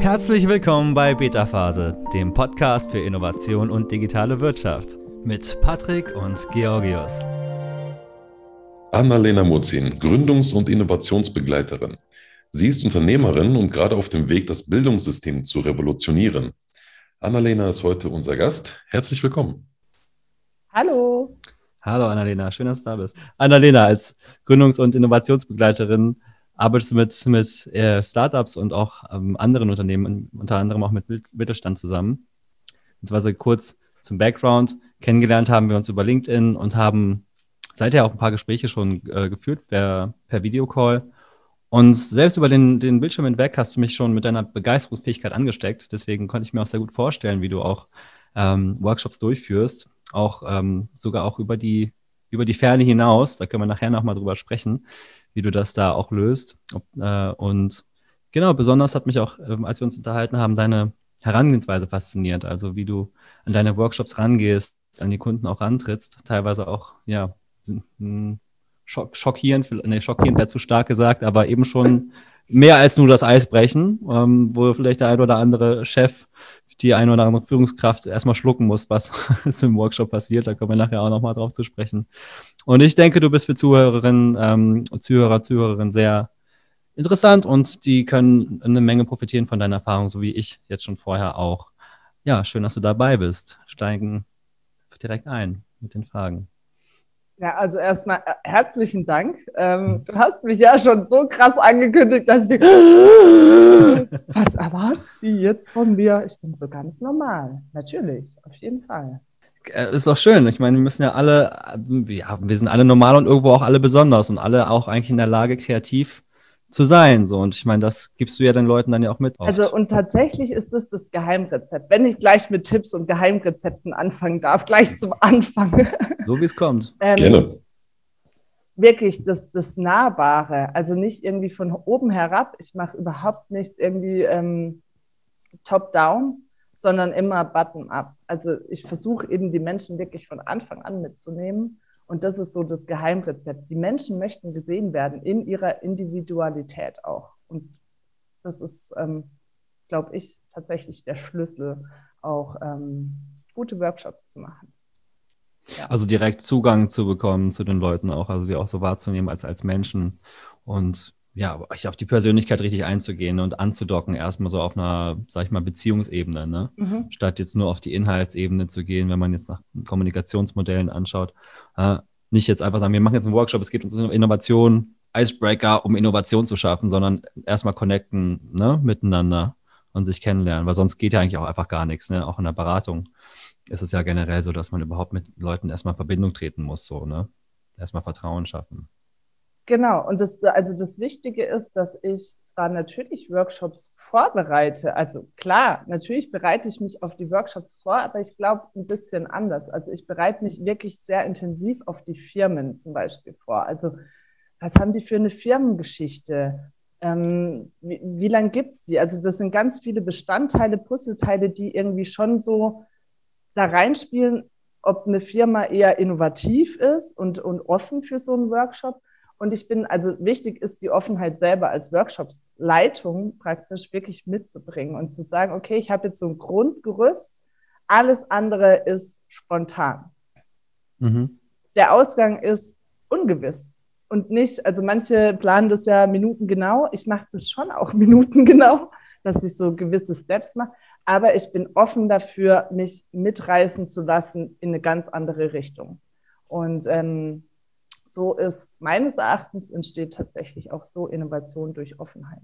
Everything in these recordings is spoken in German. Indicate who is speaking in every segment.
Speaker 1: Herzlich willkommen bei Beta Phase, dem Podcast für Innovation und digitale Wirtschaft mit Patrick und Georgios.
Speaker 2: Annalena Murzin, Gründungs- und Innovationsbegleiterin. Sie ist Unternehmerin und gerade auf dem Weg, das Bildungssystem zu revolutionieren. Annalena ist heute unser Gast. Herzlich willkommen.
Speaker 3: Hallo.
Speaker 1: Hallo Annalena, schön, dass du da bist. Annalena, als Gründungs- und Innovationsbegleiterin arbeitest du mit, mit äh, Startups und auch ähm, anderen Unternehmen, unter anderem auch mit Mittelstand zusammen. Beziehungsweise kurz zum Background. Kennengelernt haben wir uns über LinkedIn und haben seither auch ein paar Gespräche schon äh, geführt per, per Videocall. Und selbst über den, den Bildschirm hinweg hast du mich schon mit deiner Begeisterungsfähigkeit angesteckt. Deswegen konnte ich mir auch sehr gut vorstellen, wie du auch ähm, Workshops durchführst, auch ähm, sogar auch über die, über die Ferne hinaus. Da können wir nachher nochmal drüber sprechen wie du das da auch löst. Äh, und genau, besonders hat mich auch, ähm, als wir uns unterhalten haben, deine Herangehensweise fasziniert. Also wie du an deine Workshops rangehst, an die Kunden auch rantrittst, teilweise auch, ja, schock, schockierend, nee, schockierend wäre zu stark gesagt, aber eben schon mehr als nur das Eis brechen, ähm, wo vielleicht der ein oder andere Chef, die eine oder andere Führungskraft erstmal schlucken muss, was im Workshop passiert. Da kommen wir nachher auch nochmal drauf zu sprechen. Und ich denke, du bist für Zuhörerinnen ähm, und Zuhörer, Zuhörerinnen sehr interessant und die können eine Menge profitieren von deiner Erfahrung, so wie ich jetzt schon vorher auch. Ja, schön, dass du dabei bist. Steigen direkt ein mit den Fragen.
Speaker 3: Ja, also erstmal äh, herzlichen Dank. Ähm, du hast mich ja schon so krass angekündigt, dass ich was erwartet die jetzt von mir? Ich bin so ganz normal. Natürlich, auf jeden Fall.
Speaker 1: Äh, ist doch schön. Ich meine, wir müssen ja alle, ja, wir sind alle normal und irgendwo auch alle besonders und alle auch eigentlich in der Lage, kreativ zu sein. So. Und ich meine, das gibst du ja den Leuten dann ja auch mit.
Speaker 3: Oft. Also, und tatsächlich ist das das Geheimrezept. Wenn ich gleich mit Tipps und Geheimrezepten anfangen darf, gleich zum Anfang.
Speaker 1: So wie es kommt.
Speaker 2: ähm, Gerne.
Speaker 3: Wirklich das, das Nahbare. Also nicht irgendwie von oben herab. Ich mache überhaupt nichts irgendwie ähm, top-down, sondern immer bottom-up. Also ich versuche eben die Menschen wirklich von Anfang an mitzunehmen. Und das ist so das Geheimrezept. Die Menschen möchten gesehen werden in ihrer Individualität auch. Und das ist, ähm, glaube ich, tatsächlich der Schlüssel, auch ähm, gute Workshops zu machen.
Speaker 1: Ja. Also direkt Zugang zu bekommen zu den Leuten auch, also sie auch so wahrzunehmen als, als Menschen. Und ja, auf die Persönlichkeit richtig einzugehen und anzudocken, erstmal so auf einer, sag ich mal, Beziehungsebene, ne? Mhm. Statt jetzt nur auf die Inhaltsebene zu gehen, wenn man jetzt nach Kommunikationsmodellen anschaut. Äh, nicht jetzt einfach sagen, wir machen jetzt einen Workshop, es geht uns um Innovation, Icebreaker, um Innovation zu schaffen, sondern erstmal connecten, ne, miteinander und sich kennenlernen, weil sonst geht ja eigentlich auch einfach gar nichts, ne? Auch in der Beratung ist es ja generell so, dass man überhaupt mit Leuten erstmal in Verbindung treten muss, so, ne? Erstmal Vertrauen schaffen.
Speaker 3: Genau, und das, also das Wichtige ist, dass ich zwar natürlich Workshops vorbereite, also klar, natürlich bereite ich mich auf die Workshops vor, aber ich glaube ein bisschen anders. Also ich bereite mich wirklich sehr intensiv auf die Firmen zum Beispiel vor. Also was haben die für eine Firmengeschichte? Ähm, wie, wie lange gibt es die? Also das sind ganz viele Bestandteile, Puzzleteile, die irgendwie schon so da reinspielen, ob eine Firma eher innovativ ist und, und offen für so einen Workshop und ich bin, also wichtig ist die Offenheit selber als Workshopsleitung praktisch wirklich mitzubringen und zu sagen, okay, ich habe jetzt so ein Grundgerüst, alles andere ist spontan. Mhm. Der Ausgang ist ungewiss und nicht, also manche planen das ja minutengenau. Ich mache das schon auch minutengenau, dass ich so gewisse Steps mache. Aber ich bin offen dafür, mich mitreißen zu lassen in eine ganz andere Richtung. Und ähm, so ist meines Erachtens entsteht tatsächlich auch so Innovation durch Offenheit.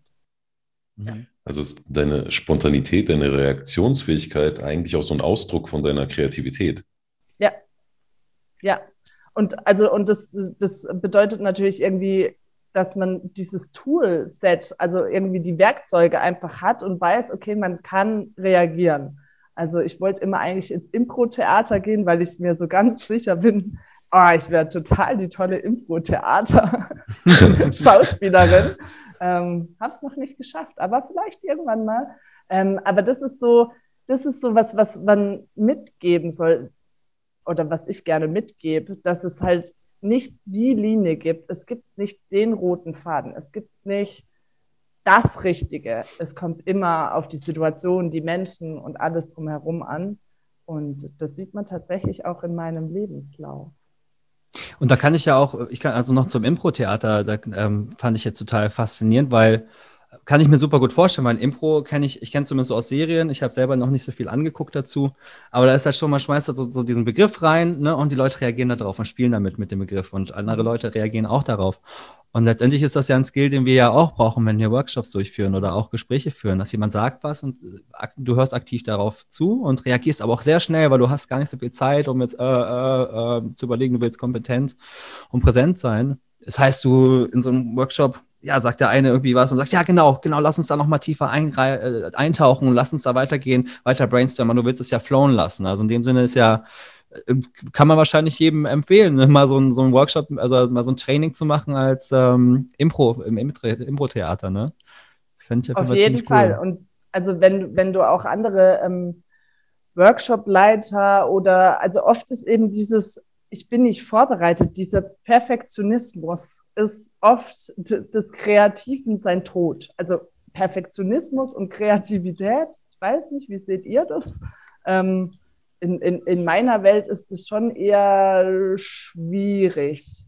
Speaker 2: Mhm. Also ist deine Spontanität, deine Reaktionsfähigkeit eigentlich auch so ein Ausdruck von deiner Kreativität.
Speaker 3: Ja, ja. Und also, und das, das bedeutet natürlich irgendwie, dass man dieses Toolset, also irgendwie die Werkzeuge einfach hat und weiß, okay, man kann reagieren. Also ich wollte immer eigentlich ins Impro-Theater gehen, weil ich mir so ganz sicher bin, oh, ich wäre total die tolle Impro-Theater-Schauspielerin. ähm, Habe es noch nicht geschafft, aber vielleicht irgendwann mal. Ähm, aber das ist so, das ist so was, was man mitgeben soll oder was ich gerne mitgebe, dass es halt nicht die Linie gibt. Es gibt nicht den roten Faden. Es gibt nicht das Richtige. Es kommt immer auf die Situation, die Menschen und alles drumherum an. Und das sieht man tatsächlich auch in meinem Lebenslauf.
Speaker 1: Und da kann ich ja auch, ich kann also noch zum Impro-Theater, da ähm, fand ich jetzt total faszinierend, weil kann ich mir super gut vorstellen, weil Impro kenne ich, ich kenne es zumindest so aus Serien, ich habe selber noch nicht so viel angeguckt dazu, aber da ist halt schon, man schmeißt da so, so diesen Begriff rein ne, und die Leute reagieren darauf und spielen damit mit dem Begriff und andere Leute reagieren auch darauf. Und letztendlich ist das ja ein Skill, den wir ja auch brauchen, wenn wir Workshops durchführen oder auch Gespräche führen, dass jemand sagt was und äh, du hörst aktiv darauf zu und reagierst aber auch sehr schnell, weil du hast gar nicht so viel Zeit, um jetzt äh, äh, äh, zu überlegen, du willst kompetent und präsent sein. Das heißt, du in so einem Workshop, ja, sagt der eine irgendwie was und sagst, ja, genau, genau, lass uns da noch mal tiefer äh, eintauchen und lass uns da weitergehen, weiter brainstormen. Du willst es ja flowen lassen. Also in dem Sinne ist ja kann man wahrscheinlich jedem empfehlen, ne? mal so ein, so ein Workshop, also mal so ein Training zu machen als ähm, Impro, im Impro-Theater, ne?
Speaker 3: Finde ich auf, auf jeden Fall. Cool. Und also wenn, wenn du auch andere ähm, Workshop-Leiter oder also oft ist eben dieses, ich bin nicht vorbereitet, dieser Perfektionismus ist oft des Kreativen sein Tod. Also Perfektionismus und Kreativität, ich weiß nicht, wie seht ihr das? Ähm, in, in, in meiner Welt ist es schon eher schwierig.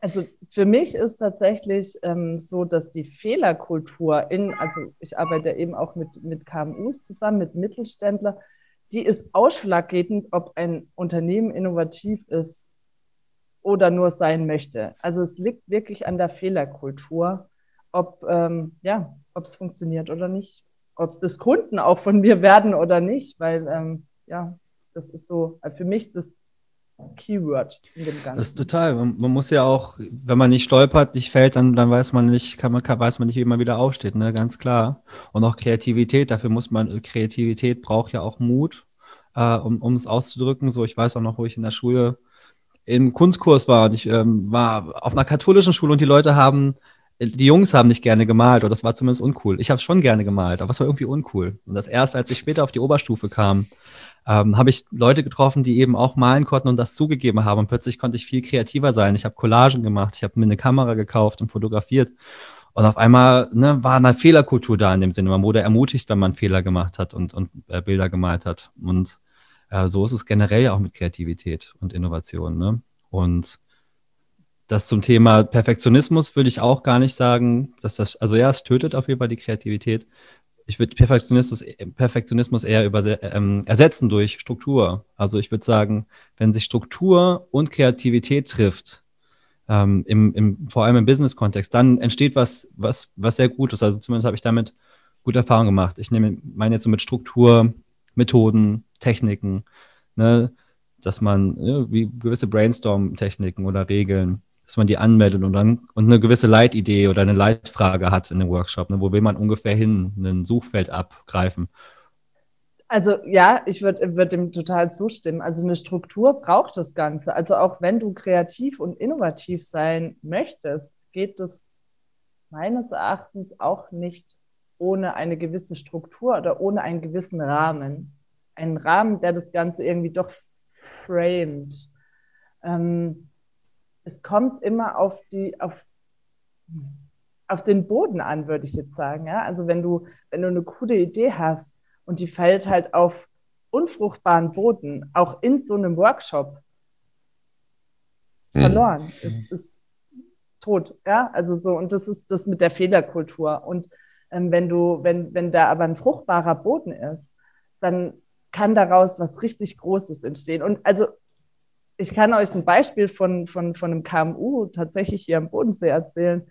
Speaker 3: Also für mich ist tatsächlich ähm, so, dass die Fehlerkultur in, also ich arbeite eben auch mit, mit KMUs zusammen, mit Mittelständlern, die ist ausschlaggebend, ob ein Unternehmen innovativ ist oder nur sein möchte. Also es liegt wirklich an der Fehlerkultur, ob ähm, ja, es funktioniert oder nicht, ob das Kunden auch von mir werden oder nicht, weil ähm, ja, das ist so äh, für mich das Keyword
Speaker 1: in dem Ganzen. Das ist total. Man, muss ja auch, wenn man nicht stolpert, nicht fällt, dann, dann weiß man nicht, kann man, kann, weiß man nicht, wie man wieder aufsteht, ne? Ganz klar. Und auch Kreativität, dafür muss man, Kreativität braucht ja auch Mut, äh, um, um es auszudrücken. So, ich weiß auch noch, wo ich in der Schule im Kunstkurs war und ich ähm, war auf einer katholischen Schule und die Leute haben die Jungs haben nicht gerne gemalt oder das war zumindest uncool. Ich habe schon gerne gemalt, aber es war irgendwie uncool. Und das erst, als ich später auf die Oberstufe kam, ähm, habe ich Leute getroffen, die eben auch malen konnten und das zugegeben haben. Und plötzlich konnte ich viel kreativer sein. Ich habe Collagen gemacht, ich habe mir eine Kamera gekauft und fotografiert. Und auf einmal ne, war eine Fehlerkultur da in dem Sinne. Man wurde ermutigt, wenn man Fehler gemacht hat und, und äh, Bilder gemalt hat. Und äh, so ist es generell auch mit Kreativität und Innovation. Ne? Und das zum Thema Perfektionismus würde ich auch gar nicht sagen, dass das, also ja, es tötet auf jeden Fall die Kreativität ich würde Perfektionismus, Perfektionismus eher über, ähm, ersetzen durch Struktur. Also ich würde sagen, wenn sich Struktur und Kreativität trifft, ähm, im, im, vor allem im Business-Kontext, dann entsteht was, was, was sehr Gutes. Also zumindest habe ich damit gute Erfahrungen gemacht. Ich nehme, meine jetzt so mit Struktur, Methoden, Techniken, ne, dass man ja, wie gewisse Brainstorm-Techniken oder Regeln, dass man die anmeldet und dann und eine gewisse Leitidee oder eine Leitfrage hat in dem Workshop. Ne? Wo will man ungefähr hin, ein Suchfeld abgreifen?
Speaker 3: Also ja, ich würde würd dem total zustimmen. Also eine Struktur braucht das Ganze. Also auch wenn du kreativ und innovativ sein möchtest, geht es meines Erachtens auch nicht ohne eine gewisse Struktur oder ohne einen gewissen Rahmen. Einen Rahmen, der das Ganze irgendwie doch framed. Ähm, es kommt immer auf die, auf, auf den Boden an, würde ich jetzt sagen. Ja? Also wenn du, wenn du eine coole Idee hast und die fällt halt auf unfruchtbaren Boden, auch in so einem Workshop, mhm. verloren, ist, ist tot. Ja, also so, und das ist das mit der Fehlerkultur. Und ähm, wenn du, wenn, wenn da aber ein fruchtbarer Boden ist, dann kann daraus was richtig Großes entstehen. Und also ich kann euch ein Beispiel von, von, von einem KMU tatsächlich hier am Bodensee erzählen.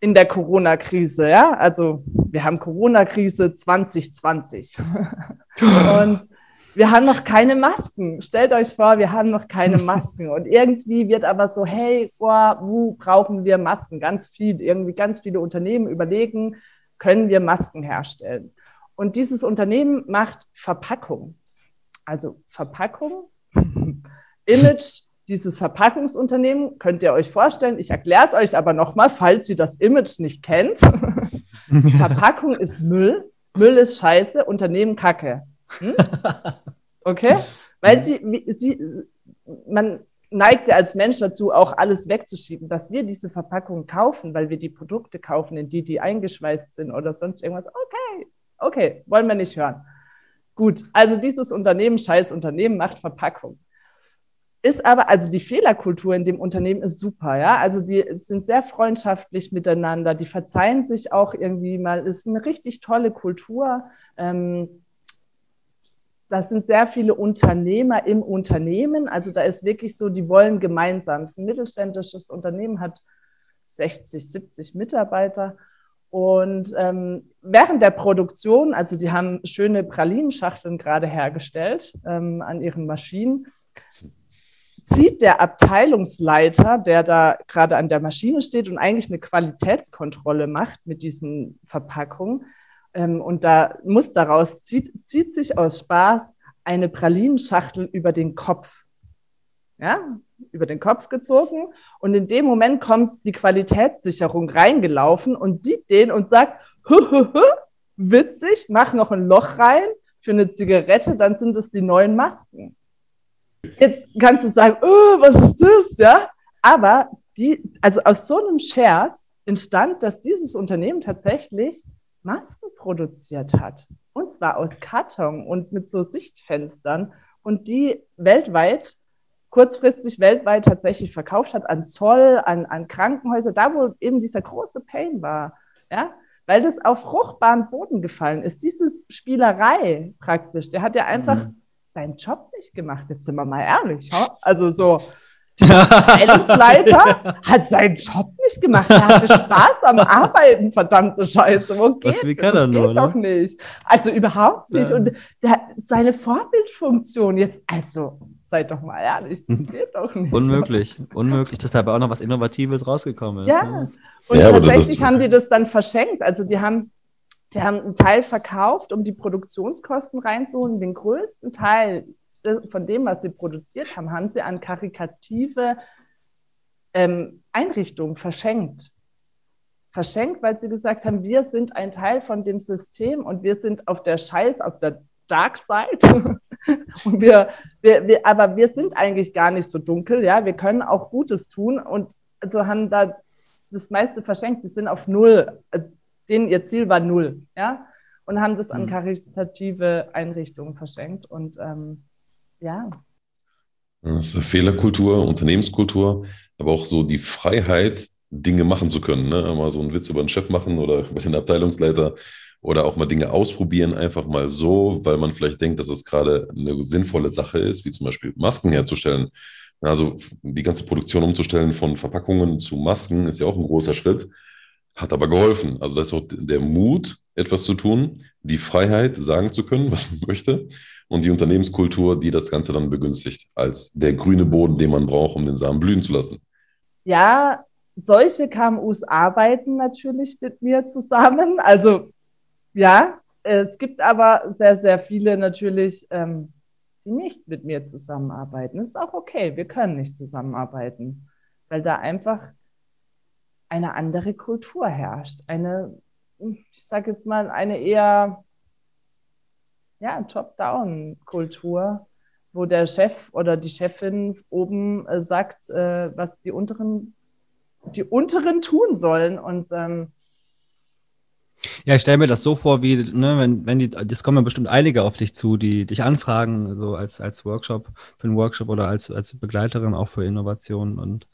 Speaker 3: In der Corona-Krise, ja. Also wir haben Corona-Krise 2020. Und wir haben noch keine Masken. Stellt euch vor, wir haben noch keine Masken. Und irgendwie wird aber so, hey, boah, wo brauchen wir Masken? Ganz viel, irgendwie ganz viele Unternehmen überlegen, können wir Masken herstellen? Und dieses Unternehmen macht Verpackung. Also Verpackung Image dieses Verpackungsunternehmen könnt ihr euch vorstellen. Ich erkläre es euch aber nochmal, falls ihr das Image nicht kennt. Verpackung ist Müll, Müll ist Scheiße, Unternehmen Kacke. Hm? Okay? Weil sie, sie, man, neigt ja als Mensch dazu, auch alles wegzuschieben, dass wir diese Verpackung kaufen, weil wir die Produkte kaufen, in die die eingeschweißt sind oder sonst irgendwas. Okay, okay, wollen wir nicht hören. Gut, also dieses Unternehmen, scheiß Unternehmen, macht Verpackung. Ist aber, also die Fehlerkultur in dem Unternehmen ist super, ja. Also die sind sehr freundschaftlich miteinander, die verzeihen sich auch irgendwie mal, ist eine richtig tolle Kultur. Ähm, das sind sehr viele Unternehmer im Unternehmen. Also da ist wirklich so, die wollen gemeinsam. Es ist ein mittelständisches Unternehmen, hat 60, 70 Mitarbeiter. Und ähm, während der Produktion, also die haben schöne Pralinenschachteln gerade hergestellt ähm, an ihren Maschinen, zieht der Abteilungsleiter, der da gerade an der Maschine steht und eigentlich eine Qualitätskontrolle macht mit diesen Verpackungen, ähm, und da muss daraus, zieht, zieht sich aus Spaß eine Pralinenschachtel über den Kopf. Ja, über den Kopf gezogen. Und in dem Moment kommt die Qualitätssicherung reingelaufen und sieht den und sagt, hü, hü, hü, witzig, mach noch ein Loch rein für eine Zigarette, dann sind es die neuen Masken. Jetzt kannst du sagen, oh, was ist das? Ja, aber die, also aus so einem Scherz entstand, dass dieses Unternehmen tatsächlich Masken produziert hat. Und zwar aus Karton und mit so Sichtfenstern und die weltweit, kurzfristig weltweit tatsächlich verkauft hat an Zoll, an, an Krankenhäuser, da wo eben dieser große Pain war. Ja, weil das auf fruchtbaren Boden gefallen ist. Diese Spielerei praktisch, der hat ja einfach mhm. Seinen Job nicht gemacht. Jetzt sind wir mal ehrlich. Also so, der Abteilungsleiter hat seinen Job nicht gemacht. Er hatte Spaß am Arbeiten, verdammte Scheiße. Wo geht
Speaker 1: Was, wie kann das?
Speaker 3: er nur, geht ne? doch nicht. Also überhaupt nicht. Ja. Und der, seine Vorbildfunktion jetzt, also seid doch mal ehrlich, das geht doch nicht.
Speaker 1: Unmöglich, unmöglich, dass dabei auch noch was Innovatives rausgekommen ist.
Speaker 3: Ja, ne? und ja, tatsächlich haben die das dann verschenkt. Also die haben, die haben einen Teil verkauft, um die Produktionskosten reinzuholen. Den größten Teil von dem, was sie produziert haben, haben sie an karikative ähm, Einrichtungen verschenkt. Verschenkt, weil sie gesagt haben, wir sind ein Teil von dem System und wir sind auf der Scheiß, auf der Dark Side. und wir, wir, wir, aber wir sind eigentlich gar nicht so dunkel, ja. Wir können auch Gutes tun und also haben da das meiste verschenkt. Die sind auf null. Denen ihr Ziel war null, ja. Und haben das an mhm. karitative Einrichtungen verschenkt. Und ähm, ja.
Speaker 2: Das ist Fehlerkultur, Unternehmenskultur, aber auch so die Freiheit, Dinge machen zu können. Ne? Mal so einen Witz über den Chef machen oder über den Abteilungsleiter oder auch mal Dinge ausprobieren, einfach mal so, weil man vielleicht denkt, dass es gerade eine sinnvolle Sache ist, wie zum Beispiel Masken herzustellen. Also die ganze Produktion umzustellen von Verpackungen zu Masken ist ja auch ein großer Schritt, hat aber geholfen. Also das ist auch der Mut, etwas zu tun, die Freiheit, sagen zu können, was man möchte und die Unternehmenskultur, die das Ganze dann begünstigt, als der grüne Boden, den man braucht, um den Samen blühen zu lassen.
Speaker 3: Ja, solche KMUs arbeiten natürlich mit mir zusammen. Also ja, es gibt aber sehr, sehr viele natürlich, ähm, die nicht mit mir zusammenarbeiten. Das ist auch okay, wir können nicht zusammenarbeiten, weil da einfach eine andere Kultur herrscht. Eine, ich sage jetzt mal, eine eher ja, Top-Down-Kultur, wo der Chef oder die Chefin oben äh, sagt, äh, was die unteren, die unteren tun sollen. Und ähm,
Speaker 1: ja, ich stelle mir das so vor, wie, ne, wenn, wenn die, das kommen ja bestimmt einige auf dich zu, die dich anfragen, so als, als Workshop, für einen Workshop oder als, als Begleiterin auch für Innovationen. Und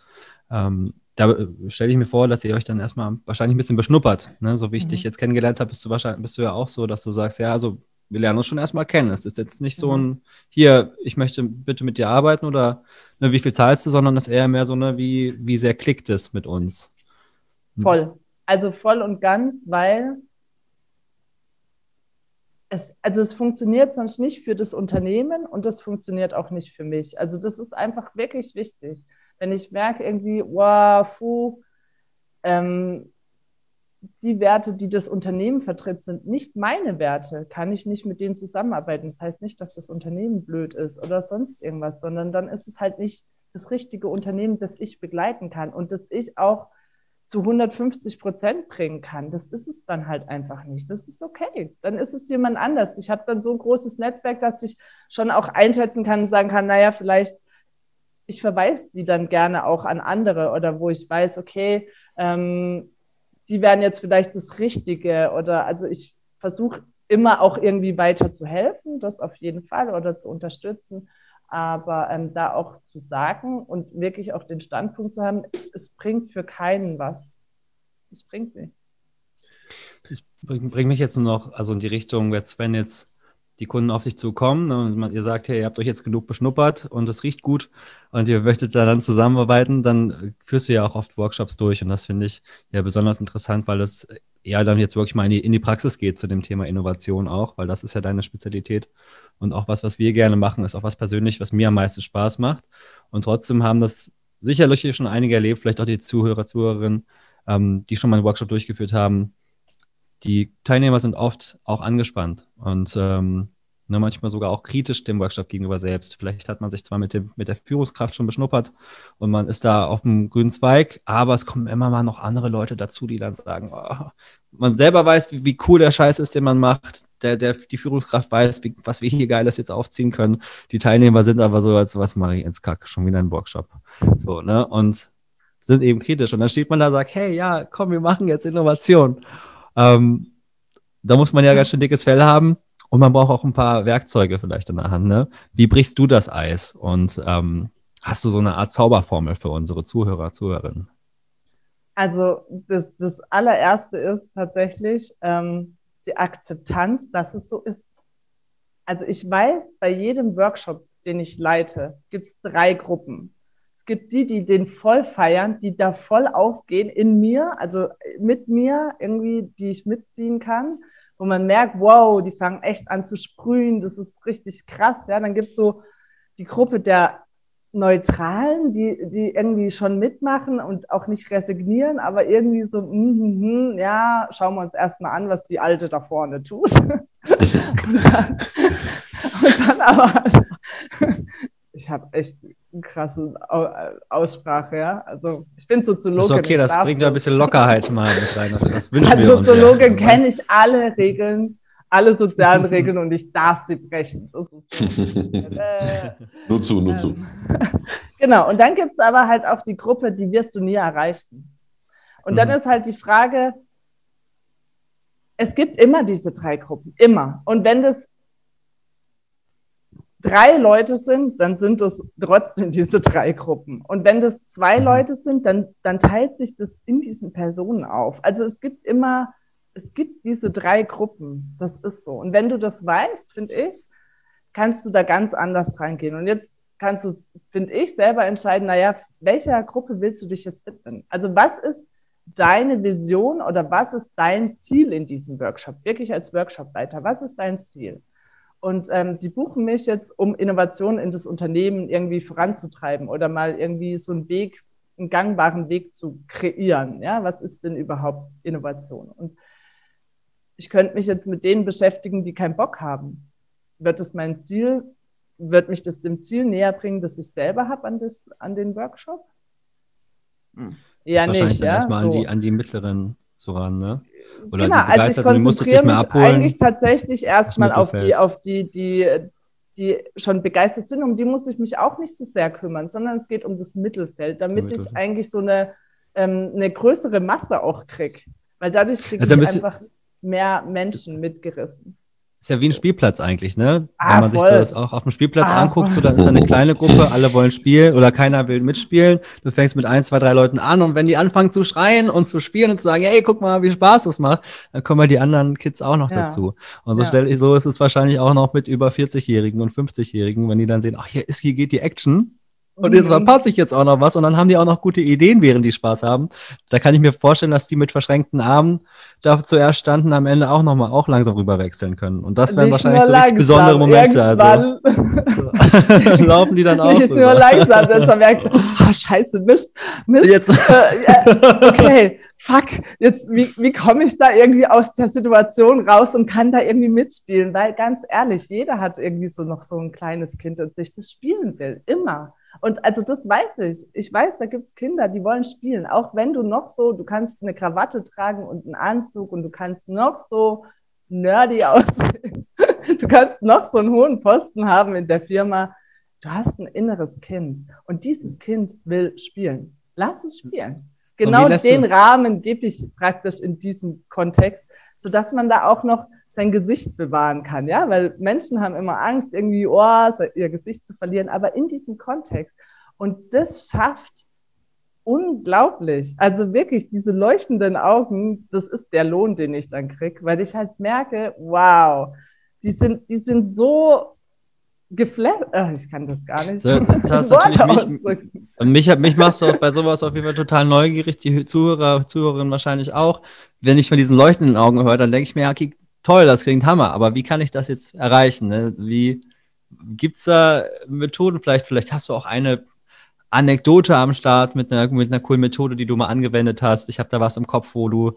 Speaker 1: ähm, da äh, stelle ich mir vor, dass ihr euch dann erstmal wahrscheinlich ein bisschen beschnuppert. Ne? So wie ich mhm. dich jetzt kennengelernt habe, bist du wahrscheinlich bist du ja auch so, dass du sagst, ja, also wir lernen uns schon erstmal kennen. Es ist jetzt nicht so mhm. ein, hier, ich möchte bitte mit dir arbeiten oder ne, wie viel zahlst du, sondern es ist eher mehr so, ne, wie, wie sehr klickt es mit uns.
Speaker 3: Voll. Also voll und ganz, weil es, also es funktioniert sonst nicht für das Unternehmen und das funktioniert auch nicht für mich. Also das ist einfach wirklich wichtig. Wenn ich merke irgendwie, wow, puh, ähm, die Werte, die das Unternehmen vertritt, sind nicht meine Werte, kann ich nicht mit denen zusammenarbeiten. Das heißt nicht, dass das Unternehmen blöd ist oder sonst irgendwas, sondern dann ist es halt nicht das richtige Unternehmen, das ich begleiten kann und das ich auch zu 150 Prozent bringen kann. Das ist es dann halt einfach nicht. Das ist okay. Dann ist es jemand anders. Ich habe dann so ein großes Netzwerk, dass ich schon auch einschätzen kann und sagen kann, naja, vielleicht ich verweise die dann gerne auch an andere oder wo ich weiß, okay, ähm, die wären jetzt vielleicht das Richtige oder also ich versuche immer auch irgendwie weiter zu helfen, das auf jeden Fall oder zu unterstützen. Aber ähm, da auch zu sagen und wirklich auch den Standpunkt zu haben, es bringt für keinen was. Es bringt nichts.
Speaker 1: Das bringt mich jetzt nur noch also in die Richtung, jetzt, wenn jetzt die Kunden auf dich zukommen ne, und ihr sagt, hey, ihr habt euch jetzt genug beschnuppert und es riecht gut und ihr möchtet da dann zusammenarbeiten, dann führst du ja auch oft Workshops durch und das finde ich ja besonders interessant, weil das ja dann jetzt wirklich mal in die, in die Praxis geht zu dem Thema Innovation auch, weil das ist ja deine Spezialität und auch was, was wir gerne machen, ist auch was persönlich, was mir am meisten Spaß macht. Und trotzdem haben das sicherlich schon einige erlebt, vielleicht auch die Zuhörer, Zuhörerinnen, ähm, die schon mal einen Workshop durchgeführt haben. Die Teilnehmer sind oft auch angespannt und ähm, ne, manchmal sogar auch kritisch dem Workshop gegenüber selbst. Vielleicht hat man sich zwar mit, dem, mit der Führungskraft schon beschnuppert und man ist da auf dem grünen Zweig, aber es kommen immer mal noch andere Leute dazu, die dann sagen, oh, man selber weiß, wie, wie, cool der Scheiß ist, den man macht. Der, der, die Führungskraft weiß, wie, was wir hier Geiles jetzt aufziehen können. Die Teilnehmer sind aber so, als was mache ich ins Kack, schon wieder ein Workshop. So, ne? Und sind eben kritisch. Und dann steht man da und sagt, hey, ja, komm, wir machen jetzt Innovation. Ähm, da muss man ja ganz schön dickes Fell haben. Und man braucht auch ein paar Werkzeuge vielleicht in der Hand. Ne? Wie brichst du das Eis? Und ähm, hast du so eine Art Zauberformel für unsere Zuhörer, Zuhörerinnen?
Speaker 3: Also das, das allererste ist tatsächlich ähm, die Akzeptanz, dass es so ist. Also ich weiß, bei jedem Workshop, den ich leite, gibt es drei Gruppen. Es gibt die, die den voll feiern, die da voll aufgehen in mir, also mit mir irgendwie, die ich mitziehen kann wo man merkt, wow, die fangen echt an zu sprühen, das ist richtig krass. Ja, dann gibt es so die Gruppe der Neutralen, die, die irgendwie schon mitmachen und auch nicht resignieren, aber irgendwie so, mm, mm, ja, schauen wir uns erstmal an, was die Alte da vorne tut. und, dann, und dann aber, also, ich habe echt eine krasse Aussprache, ja. Also ich bin Soziologin.
Speaker 1: Ist okay, das bringt ein bisschen Lockerheit mal mit rein. Das, das wünschen
Speaker 3: Als wir uns. Als Soziologin ja. kenne ich alle Regeln, alle sozialen Regeln und ich darf sie brechen.
Speaker 2: äh, nur zu, nur ähm, zu.
Speaker 3: genau, und dann gibt es aber halt auch die Gruppe, die wirst du nie erreichen. Und mhm. dann ist halt die Frage, es gibt immer diese drei Gruppen, immer. Und wenn das drei Leute sind, dann sind es trotzdem diese drei Gruppen. Und wenn das zwei mhm. Leute sind, dann, dann teilt sich das in diesen Personen auf. Also es gibt immer, es gibt diese drei Gruppen. Das ist so. Und wenn du das weißt, finde ich, kannst du da ganz anders reingehen. Und jetzt kannst du, finde ich, selber entscheiden, naja, welcher Gruppe willst du dich jetzt widmen? Also was ist deine Vision oder was ist dein Ziel in diesem Workshop? Wirklich als Workshopleiter, was ist dein Ziel? Und ähm, die buchen mich jetzt, um Innovationen in das Unternehmen irgendwie voranzutreiben oder mal irgendwie so einen Weg, einen gangbaren Weg zu kreieren. Ja, was ist denn überhaupt Innovation? Und ich könnte mich jetzt mit denen beschäftigen, die keinen Bock haben. Wird es mein Ziel, wird mich das dem Ziel näher bringen, das ich selber habe an, an den Workshop?
Speaker 1: Hm. Ja, das nicht. Dann ja, erstmal so. an, die, an die mittleren so ran, ne?
Speaker 3: Oder genau, die also ich konzentriere mich abholen. eigentlich tatsächlich erstmal auf die, auf die, die, die schon begeistert sind. Um die muss ich mich auch nicht so sehr kümmern, sondern es geht um das Mittelfeld, damit Mittelfeld. ich eigentlich so eine, ähm, eine größere Masse auch kriege. Weil dadurch kriege also ich einfach mehr Menschen mitgerissen.
Speaker 1: Ist ja wie ein Spielplatz eigentlich, ne? Ah, Wenn man voll. sich das auch auf dem Spielplatz ah, anguckt, so, dann ist da eine kleine Gruppe, alle wollen spielen oder keiner will mitspielen. Du fängst mit ein, zwei, drei Leuten an und wenn die anfangen zu schreien und zu spielen und zu sagen, hey, guck mal, wie Spaß das macht, dann kommen halt die anderen Kids auch noch ja. dazu. Und so ja. stelle ich, so ist es wahrscheinlich auch noch mit über 40-Jährigen und 50-Jährigen, wenn die dann sehen, ach, hier ist, hier geht die Action und jetzt verpasse ich jetzt auch noch was und dann haben die auch noch gute Ideen, während die Spaß haben. Da kann ich mir vorstellen, dass die mit verschränkten Armen da zuerst standen, am Ende auch nochmal auch langsam rüberwechseln können. Und das wären wahrscheinlich so richtig besondere Momente. Also laufen die dann auch.
Speaker 3: Nicht rüber. nur langsam, dass man merkt, oh, scheiße, Mist, Mist. Jetzt. Äh, okay, fuck, jetzt, wie, wie komme ich da irgendwie aus der Situation raus und kann da irgendwie mitspielen? Weil ganz ehrlich, jeder hat irgendwie so noch so ein kleines Kind und sich das spielen will. Immer. Und also das weiß ich. Ich weiß, da gibt es Kinder, die wollen spielen. Auch wenn du noch so, du kannst eine Krawatte tragen und einen Anzug und du kannst noch so nerdy aussehen. Du kannst noch so einen hohen Posten haben in der Firma. du hast ein inneres Kind und dieses Kind will spielen. Lass es spielen. Genau den? Rahmen gebe ich praktisch in diesem Kontext, sodass man da auch noch sein Gesicht bewahren kann, ja, weil Menschen haben immer Angst, irgendwie oh, ihr Gesicht zu verlieren, aber in diesem Kontext. Und das schafft unglaublich. Also wirklich, diese leuchtenden Augen, das ist der Lohn, den ich dann kriege, weil ich halt merke, wow, die sind, die sind so geflasht. Ich kann das gar nicht. So, das hast
Speaker 1: natürlich mich, mich, mich machst du auch bei sowas auf jeden Fall total neugierig, die Zuhörer, Zuhörerinnen wahrscheinlich auch. Wenn ich von diesen leuchtenden Augen höre, dann denke ich mir, okay, toll, das klingt Hammer, aber wie kann ich das jetzt erreichen? Ne? Wie gibt es da Methoden? Vielleicht, vielleicht hast du auch eine Anekdote am Start mit einer, mit einer coolen Methode, die du mal angewendet hast. Ich habe da was im Kopf, wo du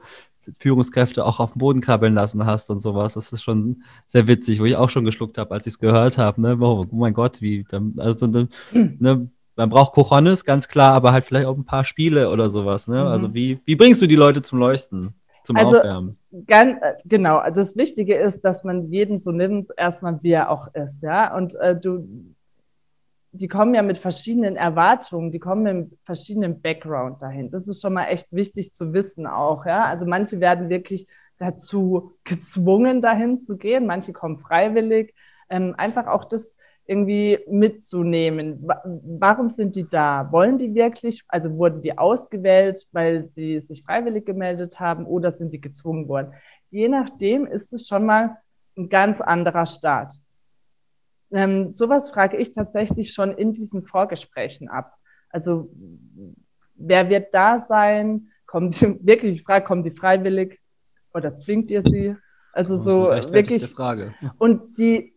Speaker 1: Führungskräfte auch auf den Boden krabbeln lassen hast und sowas. Das ist schon sehr witzig, wo ich auch schon geschluckt habe, als ich es gehört habe. Ne? Oh, mein Gott, wie, also ne, man braucht Cojones, ganz klar, aber halt vielleicht auch ein paar Spiele oder sowas. Ne? Also mhm. Also wie, wie bringst du die Leute zum Leuchten, zum also, Aufwärmen?
Speaker 3: Ganz, äh, genau, also das Wichtige ist, dass man jeden so nimmt, erstmal wie er auch ist, ja. Und äh, du die kommen ja mit verschiedenen Erwartungen, die kommen mit verschiedenen Background dahin. Das ist schon mal echt wichtig zu wissen auch, ja. Also manche werden wirklich dazu gezwungen, dahin zu gehen, manche kommen freiwillig. Ähm, einfach auch das irgendwie mitzunehmen. Warum sind die da? Wollen die wirklich, also wurden die ausgewählt, weil sie sich freiwillig gemeldet haben oder sind die gezwungen worden? Je nachdem ist es schon mal ein ganz anderer Start. Ähm, sowas frage ich tatsächlich schon in diesen Vorgesprächen ab. Also wer wird da sein? Kommt die, wirklich, ich frage, kommen die freiwillig oder zwingt ihr sie? Also so wirklich.
Speaker 1: Frage.
Speaker 3: Und die,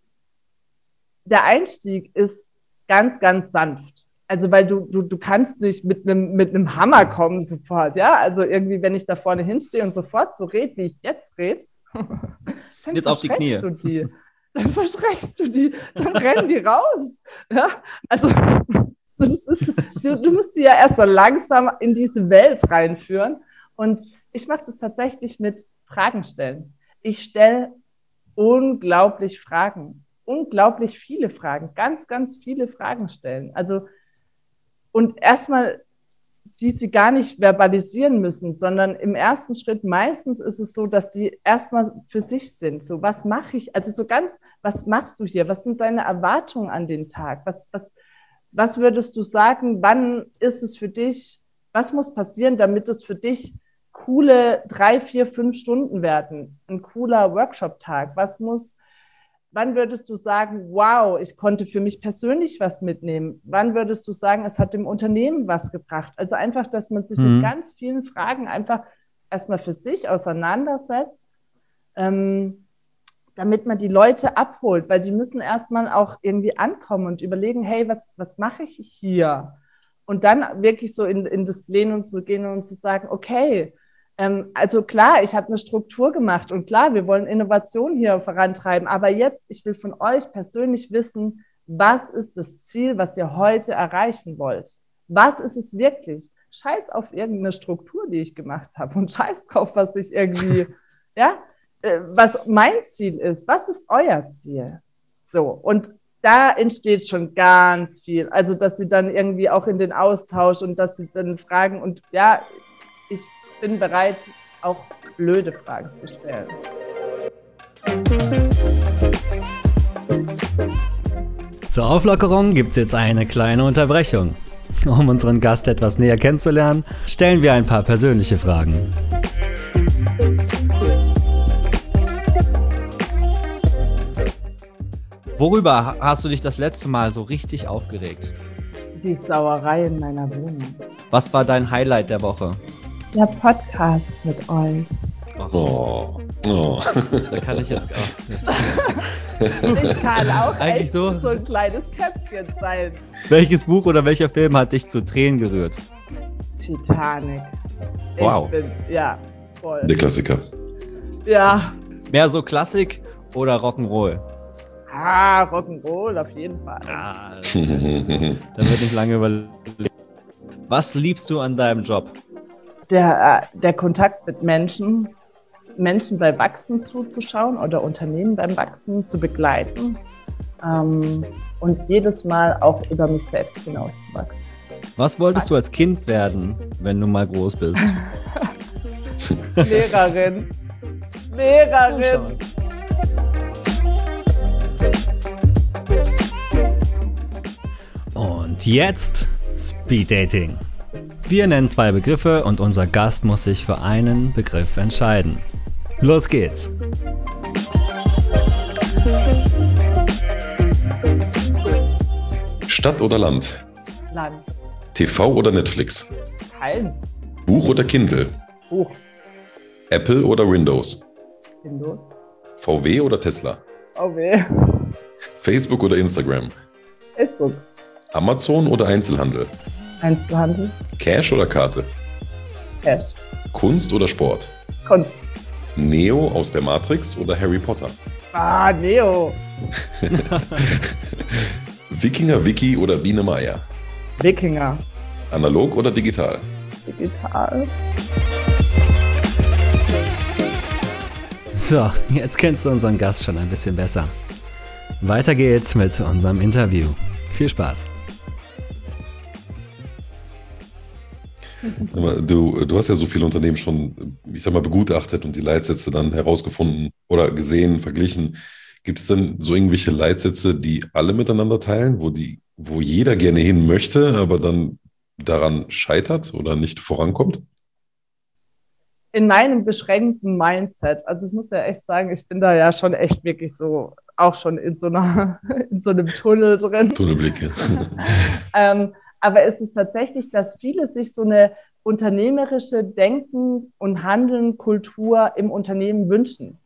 Speaker 3: der Einstieg ist ganz, ganz sanft. Also, weil du, du, du kannst nicht mit einem mit einem Hammer kommen sofort, ja? Also irgendwie, wenn ich da vorne hinstehe und sofort so rede, wie ich jetzt rede,
Speaker 1: jetzt auf die Knie.
Speaker 3: Du die dann verschreckst du die, dann rennen die raus. Ja? Also ist, du, du, musst die ja erst so langsam in diese Welt reinführen. Und ich mache das tatsächlich mit Fragen stellen. Ich stelle unglaublich Fragen, unglaublich viele Fragen, ganz, ganz viele Fragen stellen. Also und erstmal die sie gar nicht verbalisieren müssen, sondern im ersten Schritt meistens ist es so, dass die erstmal für sich sind. So, was mache ich? Also so ganz, was machst du hier? Was sind deine Erwartungen an den Tag? Was, was, was würdest du sagen? Wann ist es für dich? Was muss passieren, damit es für dich coole drei, vier, fünf Stunden werden? Ein cooler Workshop-Tag? Was muss Wann würdest du sagen, wow, ich konnte für mich persönlich was mitnehmen? Wann würdest du sagen, es hat dem Unternehmen was gebracht? Also einfach, dass man sich mhm. mit ganz vielen Fragen einfach erstmal für sich auseinandersetzt, ähm, damit man die Leute abholt, weil die müssen erstmal auch irgendwie ankommen und überlegen, hey, was, was mache ich hier? Und dann wirklich so in, in das Plenum zu gehen und zu sagen, okay, ähm, also klar, ich habe eine Struktur gemacht und klar, wir wollen Innovation hier vorantreiben. Aber jetzt, ich will von euch persönlich wissen, was ist das Ziel, was ihr heute erreichen wollt? Was ist es wirklich? Scheiß auf irgendeine Struktur, die ich gemacht habe und scheiß drauf, was ich irgendwie, ja, äh, was mein Ziel ist. Was ist euer Ziel? So, und da entsteht schon ganz viel. Also, dass sie dann irgendwie auch in den Austausch und dass sie dann fragen und ja, bin bereit, auch blöde Fragen zu stellen.
Speaker 1: Zur Auflockerung gibt es jetzt eine kleine Unterbrechung. Um unseren Gast etwas näher kennenzulernen, stellen wir ein paar persönliche Fragen. Worüber hast du dich das letzte Mal so richtig aufgeregt?
Speaker 3: Die Sauerei in meiner Wohnung.
Speaker 1: Was war dein Highlight der Woche?
Speaker 3: Der Podcast mit euch.
Speaker 2: Oh. oh.
Speaker 1: Da kann ich jetzt auch.
Speaker 3: Ich kann auch Eigentlich so? so ein kleines Kätzchen sein.
Speaker 1: Welches Buch oder welcher Film hat dich zu Tränen gerührt?
Speaker 3: Titanic.
Speaker 1: Wow.
Speaker 3: Ich bin, ja, voll.
Speaker 2: Der Klassiker.
Speaker 3: Ja.
Speaker 1: Mehr so Klassik oder Rock'n'Roll?
Speaker 3: Ah, Rock'n'Roll auf jeden Fall.
Speaker 1: Ah, da wird nicht lange überlegen. Was liebst du an deinem Job?
Speaker 3: Der, äh, der Kontakt mit Menschen, Menschen beim Wachsen zuzuschauen oder Unternehmen beim Wachsen zu begleiten ähm, und jedes Mal auch über mich selbst hinauszuwachsen.
Speaker 1: Was wolltest du als Kind werden, wenn du mal groß bist?
Speaker 3: Lehrerin. Lehrerin.
Speaker 1: Und jetzt Speed Dating. Wir nennen zwei Begriffe und unser Gast muss sich für einen Begriff entscheiden. Los geht's!
Speaker 2: Stadt oder Land?
Speaker 3: Land.
Speaker 2: TV oder Netflix?
Speaker 3: Keins.
Speaker 2: Buch oder Kindle?
Speaker 3: Buch.
Speaker 2: Apple oder Windows?
Speaker 3: Windows.
Speaker 2: VW oder Tesla?
Speaker 3: Weh.
Speaker 2: Facebook oder Instagram?
Speaker 3: Facebook.
Speaker 2: Amazon oder Einzelhandel?
Speaker 3: Einzelhandel.
Speaker 2: Cash oder Karte?
Speaker 3: Cash.
Speaker 2: Kunst oder Sport?
Speaker 3: Kunst.
Speaker 2: Neo aus der Matrix oder Harry Potter?
Speaker 3: Ah, Neo.
Speaker 2: Wikinger Wiki oder Biene Meier?
Speaker 3: Wikinger.
Speaker 2: Analog oder digital?
Speaker 3: Digital.
Speaker 1: So, jetzt kennst du unseren Gast schon ein bisschen besser. Weiter geht's mit unserem Interview. Viel Spaß.
Speaker 2: Du, du hast ja so viele Unternehmen schon, ich sag mal, begutachtet und die Leitsätze dann herausgefunden oder gesehen, verglichen. Gibt es denn so irgendwelche Leitsätze, die alle miteinander teilen, wo, die, wo jeder gerne hin möchte, aber dann daran scheitert oder nicht vorankommt?
Speaker 3: In meinem beschränkten Mindset, also ich muss ja echt sagen, ich bin da ja schon echt wirklich so, auch schon in so, einer, in so einem Tunnel drin.
Speaker 2: Tunnelblicke.
Speaker 3: ähm, aber es ist tatsächlich, dass viele sich so eine unternehmerische Denken und Handeln, Kultur im Unternehmen wünschen.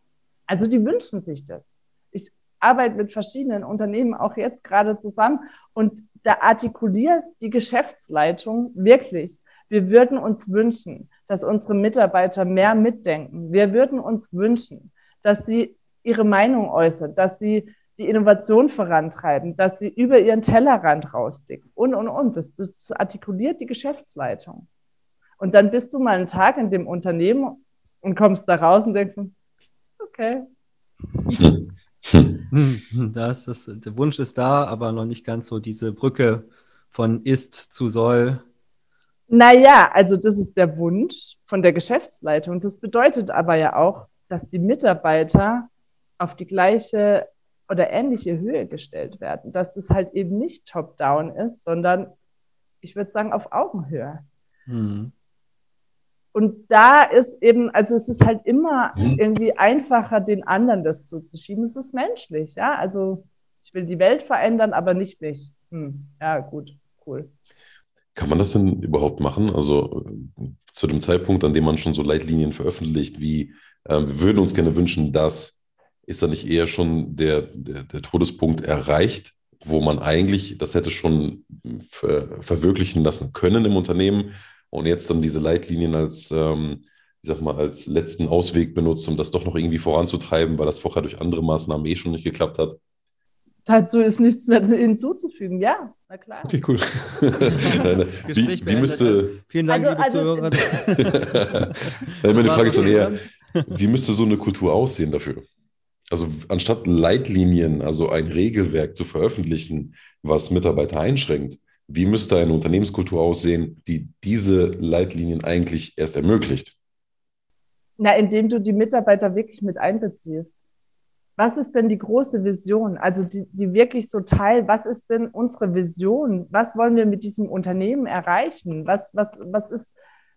Speaker 3: Also die wünschen sich das. Ich arbeite mit verschiedenen Unternehmen auch jetzt gerade zusammen und da artikuliert die Geschäftsleitung wirklich, wir würden uns wünschen, dass unsere Mitarbeiter mehr mitdenken. Wir würden uns wünschen, dass sie ihre Meinung äußern, dass sie die Innovation vorantreiben, dass sie über ihren Tellerrand rausblicken und, und, und. Das, das artikuliert die Geschäftsleitung. Und dann bist du mal einen Tag in dem Unternehmen und kommst da raus und denkst, okay.
Speaker 1: Hm. Hm, da ist das, der Wunsch ist da, aber noch nicht ganz so diese Brücke von ist zu soll.
Speaker 3: Naja, also das ist der Wunsch von der Geschäftsleitung. Das bedeutet aber ja auch, dass die Mitarbeiter auf die gleiche oder ähnliche Höhe gestellt werden, dass das halt eben nicht top-down ist, sondern ich würde sagen auf Augenhöhe. Mhm. Und da ist eben, also es ist halt immer mhm. irgendwie einfacher, den anderen das zuzuschieben. Es ist menschlich, ja. Also ich will die Welt verändern, aber nicht mich. Hm. Ja, gut, cool.
Speaker 2: Kann man das denn überhaupt machen? Also zu dem Zeitpunkt, an dem man schon so Leitlinien veröffentlicht, wie äh, wir würden uns gerne wünschen, dass ist da nicht eher schon der, der, der Todespunkt erreicht, wo man eigentlich das hätte schon ver verwirklichen lassen können im Unternehmen und jetzt dann diese Leitlinien als, ähm, ich sag mal, als letzten Ausweg benutzt, um das doch noch irgendwie voranzutreiben, weil das vorher durch andere Maßnahmen eh schon nicht geklappt hat?
Speaker 3: Dazu ist nichts mehr hinzuzufügen, ja, na klar.
Speaker 2: Okay, cool. wie, wie müsste.
Speaker 1: Vielen Dank, also, liebe also,
Speaker 2: Zuhörer. Meine Frage ist dann eher, wie müsste so eine Kultur aussehen dafür? Also anstatt Leitlinien, also ein Regelwerk zu veröffentlichen, was Mitarbeiter einschränkt, wie müsste eine Unternehmenskultur aussehen, die diese Leitlinien eigentlich erst ermöglicht?
Speaker 3: Na, indem du die Mitarbeiter wirklich mit einbeziehst. Was ist denn die große Vision? Also die, die wirklich so teil, was ist denn unsere Vision? Was wollen wir mit diesem Unternehmen erreichen? Was, was, was, ist,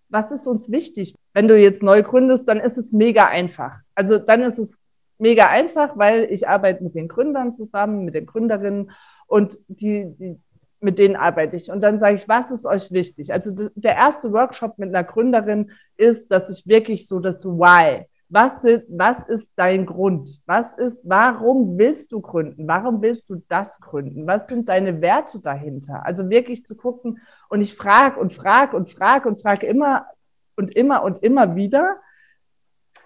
Speaker 3: was ist uns wichtig? Wenn du jetzt neu gründest, dann ist es mega einfach. Also dann ist es mega einfach, weil ich arbeite mit den Gründern zusammen, mit den Gründerinnen und die, die, mit denen arbeite ich. Und dann sage ich, was ist euch wichtig? Also der erste Workshop mit einer Gründerin ist, dass ich wirklich so dazu, why? Was, sind, was ist dein Grund? Was ist, warum willst du gründen? Warum willst du das gründen? Was sind deine Werte dahinter? Also wirklich zu gucken und ich frage und frage und frage und frage immer und immer und immer wieder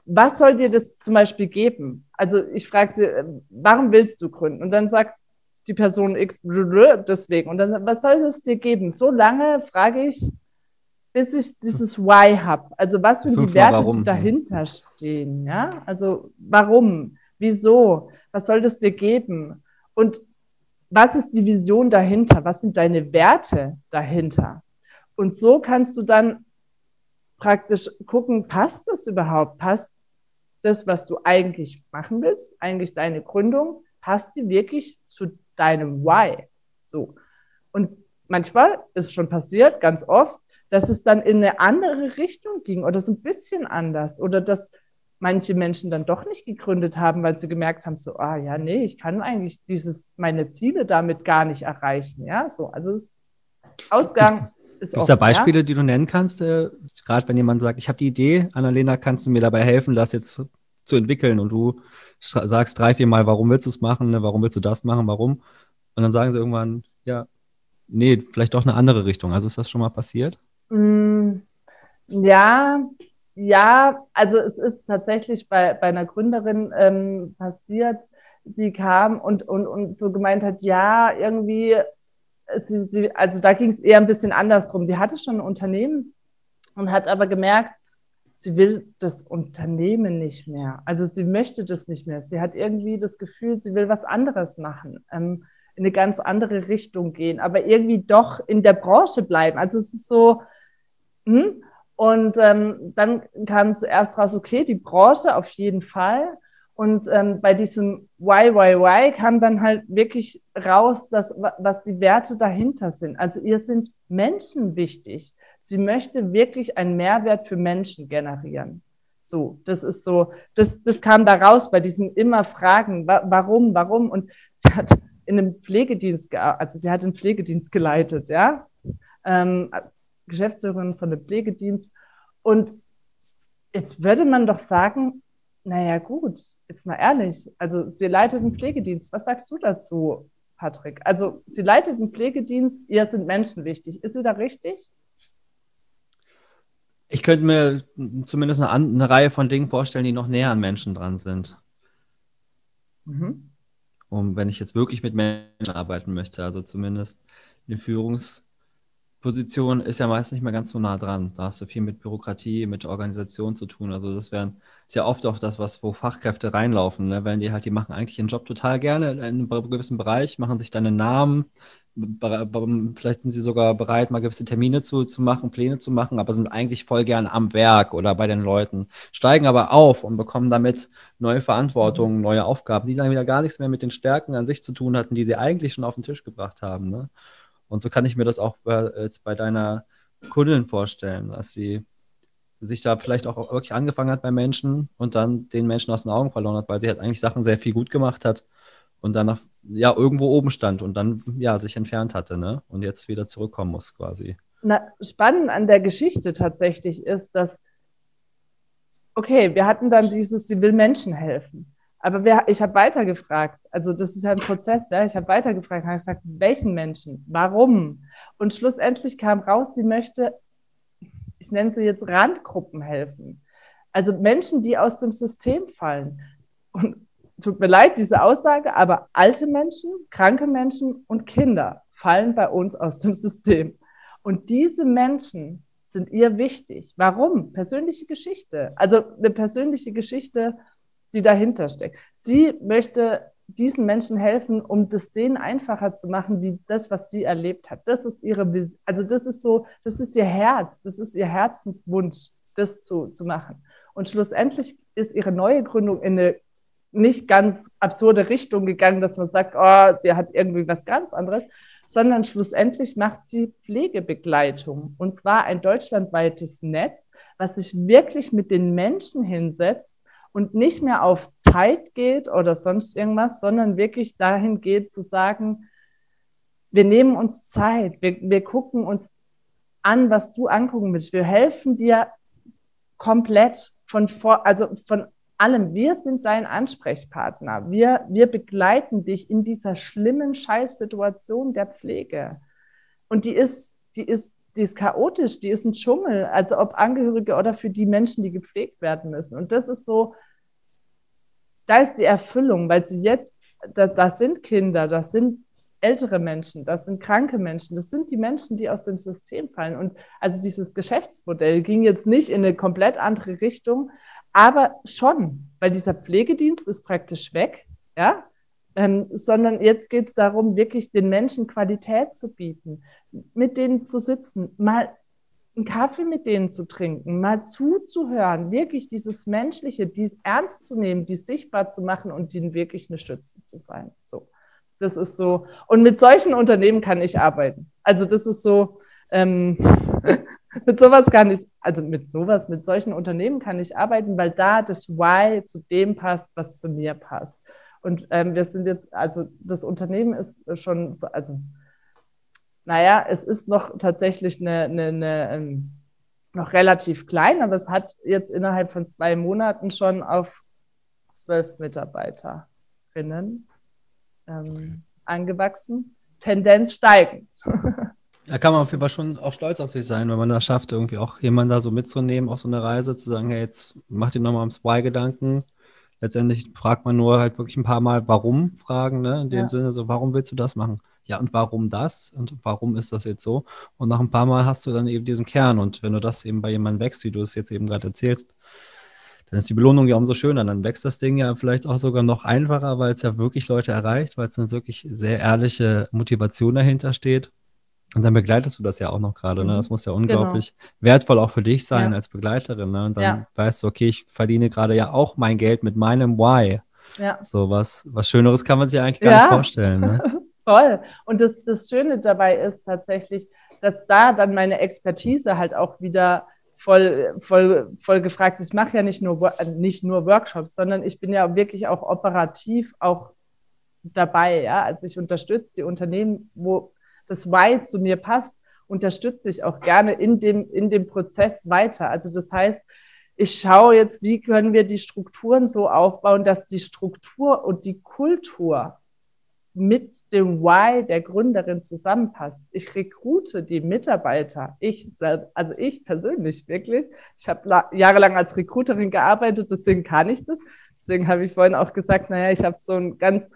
Speaker 3: was soll dir das zum Beispiel geben? Also ich frage sie, äh, warum willst du gründen? Und dann sagt die Person X deswegen. Und dann, was soll es dir geben? So lange frage ich, bis ich dieses Why habe. Also was sind die Werte, warum. die dahinter stehen? Ja, also warum? Wieso? Was soll das dir geben? Und was ist die Vision dahinter? Was sind deine Werte dahinter? Und so kannst du dann praktisch gucken, passt das überhaupt? Passt das, was du eigentlich machen willst, eigentlich deine Gründung, passt die wirklich zu deinem Why? So. Und manchmal ist es schon passiert, ganz oft, dass es dann in eine andere Richtung ging oder so ein bisschen anders oder dass manche Menschen dann doch nicht gegründet haben, weil sie gemerkt haben, so, ah ja, nee, ich kann eigentlich dieses, meine Ziele damit gar nicht erreichen. Ja, so, also es, Ausgang
Speaker 1: ist Gibt es da Beispiele, die du nennen kannst, äh, gerade wenn jemand sagt, ich habe die Idee, Annalena, kannst du mir dabei helfen, das jetzt zu entwickeln und du sagst drei, vier Mal, warum willst du es machen, ne? warum willst du das machen, warum? Und dann sagen sie irgendwann, ja, nee, vielleicht doch eine andere Richtung. Also ist das schon mal passiert?
Speaker 3: Mm, ja, ja, also es ist tatsächlich bei, bei einer Gründerin ähm, passiert, die kam und, und, und so gemeint hat, ja, irgendwie, sie, sie, also da ging es eher ein bisschen anders drum. Die hatte schon ein Unternehmen und hat aber gemerkt, sie will das Unternehmen nicht mehr. Also sie möchte das nicht mehr. Sie hat irgendwie das Gefühl, sie will was anderes machen, ähm, in eine ganz andere Richtung gehen, aber irgendwie doch in der Branche bleiben. Also es ist so, hm? Und ähm, dann kam zuerst raus, okay, die Branche auf jeden Fall. Und ähm, bei diesem Why, Why, Why kam dann halt wirklich raus, dass, was die Werte dahinter sind. Also ihr sind Menschen wichtig. Sie möchte wirklich einen Mehrwert für Menschen generieren. So, das ist so, das, das kam da raus bei diesem immer Fragen, wa warum, warum. Und sie hat in einem Pflegedienst, also sie hat einen Pflegedienst geleitet, ja. Ähm, Geschäftsführerin von dem Pflegedienst. Und jetzt würde man doch sagen, naja gut, jetzt mal ehrlich, also sie leitet einen Pflegedienst. Was sagst du dazu, Patrick? Also sie leitet einen Pflegedienst, ihr sind Menschen wichtig. Ist sie da richtig?
Speaker 1: Ich könnte mir zumindest eine, eine Reihe von Dingen vorstellen, die noch näher an Menschen dran sind. Mhm. Und wenn ich jetzt wirklich mit Menschen arbeiten möchte, also zumindest eine Führungs- Position ist ja meist nicht mehr ganz so nah dran. Da hast du viel mit Bürokratie, mit Organisation zu tun. Also das wären, ist ja oft auch das, was, wo Fachkräfte reinlaufen, ne? Wenn die halt, die machen eigentlich ihren Job total gerne in einem gewissen Bereich, machen sich dann einen Namen, vielleicht sind sie sogar bereit, mal gewisse Termine zu, zu machen, Pläne zu machen, aber sind eigentlich voll gern am Werk oder bei den Leuten, steigen aber auf und bekommen damit neue Verantwortungen, neue Aufgaben, die dann wieder gar nichts mehr mit den Stärken an sich zu tun hatten, die sie eigentlich schon auf den Tisch gebracht haben. Ne? Und so kann ich mir das auch bei, jetzt bei deiner Kundin vorstellen, dass sie sich da vielleicht auch wirklich angefangen hat bei Menschen und dann den Menschen aus den Augen verloren hat, weil sie halt eigentlich Sachen sehr viel gut gemacht hat und danach ja irgendwo oben stand und dann ja sich entfernt hatte, ne? Und jetzt wieder zurückkommen muss quasi.
Speaker 3: Na, spannend an der Geschichte tatsächlich ist, dass okay, wir hatten dann dieses, sie will Menschen helfen. Aber wer, ich habe weitergefragt, also das ist ja ein Prozess, ja, ich habe weitergefragt, habe gesagt, welchen Menschen, warum? Und schlussendlich kam raus, sie möchte, ich nenne sie jetzt Randgruppen helfen. Also Menschen, die aus dem System fallen. Und tut mir leid, diese Aussage, aber alte Menschen, kranke Menschen und Kinder fallen bei uns aus dem System. Und diese Menschen sind ihr wichtig. Warum? Persönliche Geschichte. Also eine persönliche Geschichte die dahinter steckt. Sie möchte diesen Menschen helfen, um das denen einfacher zu machen, wie das, was sie erlebt hat. Das ist ihre, also das ist so, das ist ihr Herz, das ist ihr Herzenswunsch, das zu, zu machen. Und schlussendlich ist ihre neue Gründung in eine nicht ganz absurde Richtung gegangen, dass man sagt, oh, der hat irgendwie was ganz anderes, sondern schlussendlich macht sie Pflegebegleitung. Und zwar ein deutschlandweites Netz, was sich wirklich mit den Menschen hinsetzt und nicht mehr auf Zeit geht oder sonst irgendwas, sondern wirklich dahin geht zu sagen, wir nehmen uns Zeit, wir, wir gucken uns an, was du angucken willst. Wir helfen dir komplett von vor, also von allem. Wir sind dein Ansprechpartner. Wir, wir begleiten dich in dieser schlimmen Scheißsituation der Pflege. Und die ist, die ist die ist chaotisch, die ist ein Dschungel, also ob Angehörige oder für die Menschen, die gepflegt werden müssen. Und das ist so, da ist die Erfüllung, weil sie jetzt, das, das sind Kinder, das sind ältere Menschen, das sind kranke Menschen, das sind die Menschen, die aus dem System fallen. Und also dieses Geschäftsmodell ging jetzt nicht in eine komplett andere Richtung, aber schon, weil dieser Pflegedienst ist praktisch weg, ja. Ähm, sondern jetzt geht es darum, wirklich den Menschen Qualität zu bieten, mit denen zu sitzen, mal einen Kaffee mit denen zu trinken, mal zuzuhören, wirklich dieses Menschliche, dies ernst zu nehmen, dies sichtbar zu machen und ihnen wirklich eine Stütze zu sein. So, das ist so. Und mit solchen Unternehmen kann ich arbeiten. Also das ist so. Ähm, mit sowas kann ich, also mit sowas, mit solchen Unternehmen kann ich arbeiten, weil da das Why zu dem passt, was zu mir passt. Und ähm, wir sind jetzt, also das Unternehmen ist schon, also naja, es ist noch tatsächlich eine, eine, eine ähm, noch relativ klein, aber es hat jetzt innerhalb von zwei Monaten schon auf zwölf Mitarbeiterinnen ähm, okay. angewachsen. Tendenz steigend.
Speaker 1: Da kann man auf jeden Fall schon auch stolz auf sich sein, wenn man das schafft, irgendwie auch jemanden da so mitzunehmen auf so eine Reise, zu sagen, hey, jetzt mach dir nochmal ums Why-Gedanken. Letztendlich fragt man nur halt wirklich ein paar Mal, warum fragen, ne? In dem ja. Sinne, so, warum willst du das machen? Ja, und warum das? Und warum ist das jetzt so? Und nach ein paar Mal hast du dann eben diesen Kern. Und wenn du das eben bei jemandem wächst, wie du es jetzt eben gerade erzählst, dann ist die Belohnung ja umso schöner. Dann wächst das Ding ja vielleicht auch sogar noch einfacher, weil es ja wirklich Leute erreicht, weil es eine wirklich sehr ehrliche Motivation dahinter steht. Und dann begleitest du das ja auch noch gerade. Ne? Das mhm. muss ja unglaublich genau. wertvoll auch für dich sein ja. als Begleiterin. Ne? Und dann ja. weißt du, okay, ich verdiene gerade ja auch mein Geld mit meinem Why. Ja. So was, was Schöneres kann man sich eigentlich gar nicht vorstellen. Ne?
Speaker 3: Voll. Und das, das Schöne dabei ist tatsächlich, dass da dann meine Expertise halt auch wieder voll, voll, voll gefragt ist. Ich mache ja nicht nur, nicht nur Workshops, sondern ich bin ja wirklich auch operativ auch dabei. Ja? Also ich unterstütze die Unternehmen, wo das Why zu mir passt, unterstütze ich auch gerne in dem, in dem Prozess weiter. Also das heißt, ich schaue jetzt, wie können wir die Strukturen so aufbauen, dass die Struktur und die Kultur mit dem Why der Gründerin zusammenpasst. Ich rekrute die Mitarbeiter, ich selbst, also ich persönlich wirklich. Ich habe jahrelang als Recruiterin gearbeitet, deswegen kann ich das. Deswegen habe ich vorhin auch gesagt, naja, ich habe so einen ganz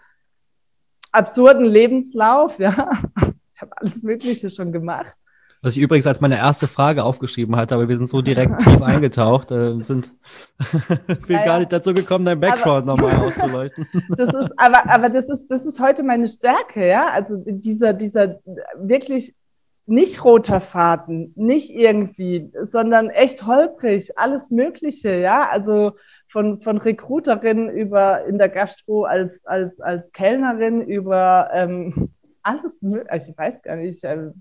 Speaker 3: absurden Lebenslauf, ja. Ich habe alles Mögliche schon gemacht.
Speaker 1: Was ich übrigens als meine erste Frage aufgeschrieben hatte, aber wir sind so direkt tief eingetaucht, äh, sind wir ja, gar nicht dazu gekommen, dein Background nochmal auszuleuchten.
Speaker 3: Das ist, aber, aber das ist, das ist heute meine Stärke, ja. Also dieser, dieser wirklich nicht roter Faden, nicht irgendwie, sondern echt holprig, alles Mögliche, ja. Also von, von Recruiterin über in der Gastro als, als, als Kellnerin über ähm, alles möglich, also ich weiß gar nicht, äh,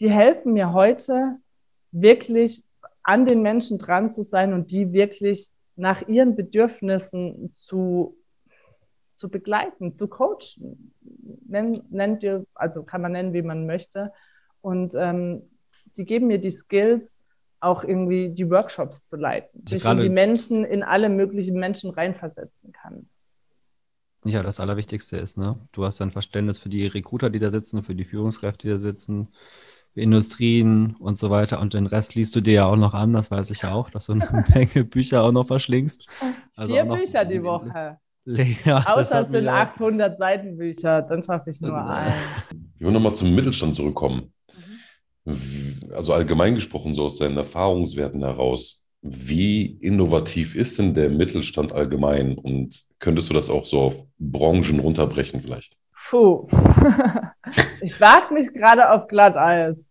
Speaker 3: die helfen mir heute wirklich an den Menschen dran zu sein und die wirklich nach ihren Bedürfnissen zu, zu begleiten, zu coachen. Nennt, nennt ihr, also kann man nennen, wie man möchte. Und ähm, die geben mir die Skills, auch irgendwie die Workshops zu leiten, also ich die Menschen in alle möglichen Menschen reinversetzen kann.
Speaker 1: Ja, das Allerwichtigste ist, ne? Du hast ein Verständnis für die Recruiter, die da sitzen, für die Führungskräfte, die da sitzen, Industrien und so weiter. Und den Rest liest du dir ja auch noch an, das weiß ich ja auch, dass du eine Menge Bücher auch noch verschlingst.
Speaker 3: Also Vier Bücher die Woche. Ja, Außer es sind 800 Seitenbücher, dann schaffe ich nur einen.
Speaker 2: Ich will nochmal zum Mittelstand zurückkommen. Mhm. Also allgemein gesprochen, so aus deinen Erfahrungswerten heraus, wie innovativ ist denn der Mittelstand allgemein? Und könntest du das auch so auf Branchen runterbrechen vielleicht?
Speaker 3: Puh, ich wage mich gerade auf Glatteis.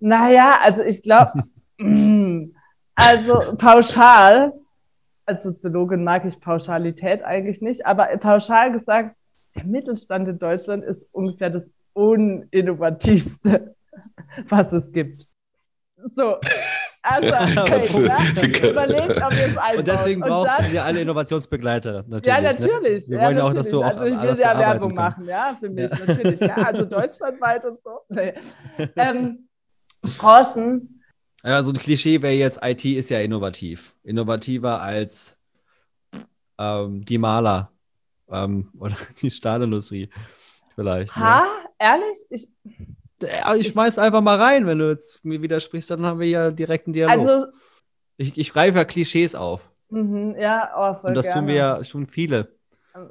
Speaker 3: Naja, also ich glaube, mm, also pauschal, als Soziologin mag ich Pauschalität eigentlich nicht, aber pauschal gesagt, der Mittelstand in Deutschland ist ungefähr das uninnovativste, was es gibt. So, also, okay, ja,
Speaker 1: überlegt, ob ihr es einbaut. Und deswegen brauchen dann, wir alle Innovationsbegleiter.
Speaker 3: Natürlich, ja, natürlich. Ne? Wir wollen ja, auch, dass du auch Also ich will ja Werbung machen, ja, für mich, ja. natürlich. Ja, also deutschlandweit und so. Nee. Ähm, Branchen.
Speaker 1: Ja, so ein Klischee wäre jetzt, IT ist ja innovativ. Innovativer als ähm, die Maler ähm, oder die Stahlindustrie vielleicht.
Speaker 3: Ne? Ha, ne? ehrlich? Ich,
Speaker 1: ich schmeiß einfach mal rein, wenn du jetzt mir widersprichst, dann haben wir ja direkt einen Dialog. Also, ich, ich greife ja Klischees auf.
Speaker 3: Mhm, ja, oh, voll
Speaker 1: Und das gerne. tun wir ja schon viele.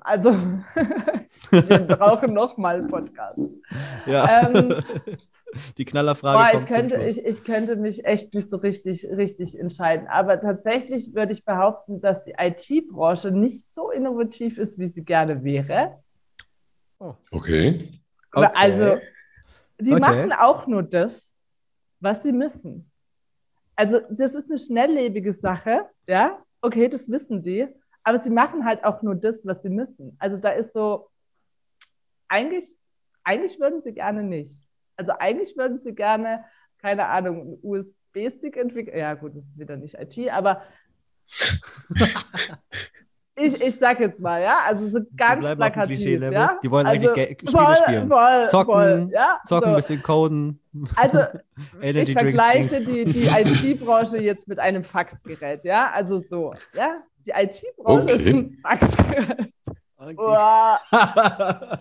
Speaker 3: Also, wir brauchen nochmal einen Podcast.
Speaker 1: Ja. Ähm, Die Knallerfrage.
Speaker 3: Boah, ich könnte, ich, ich könnte mich echt nicht so richtig, richtig entscheiden. Aber tatsächlich würde ich behaupten, dass die IT-Branche nicht so innovativ ist, wie sie gerne wäre.
Speaker 2: Oh. Okay.
Speaker 3: okay. Also, die okay. machen auch nur das, was sie müssen. Also, das ist eine schnelllebige Sache, ja. Okay, das wissen die. Aber sie machen halt auch nur das, was sie müssen. Also, da ist so, eigentlich, eigentlich würden sie gerne nicht. Also, eigentlich würden sie gerne, keine Ahnung, einen USB-Stick entwickeln. Ja, gut, das ist wieder nicht IT, aber ich, ich sag jetzt mal, ja, also so ganz plakativ, ja.
Speaker 1: Die wollen
Speaker 3: also,
Speaker 1: eigentlich Spiele voll, spielen.
Speaker 3: Voll,
Speaker 1: zocken,
Speaker 3: voll, ja,
Speaker 1: zocken, ein bisschen coden.
Speaker 3: Also ich vergleiche die, die IT-Branche jetzt mit einem Faxgerät, ja, also so, ja. Die IT-Branche okay. ist ein Faxgerät. Okay.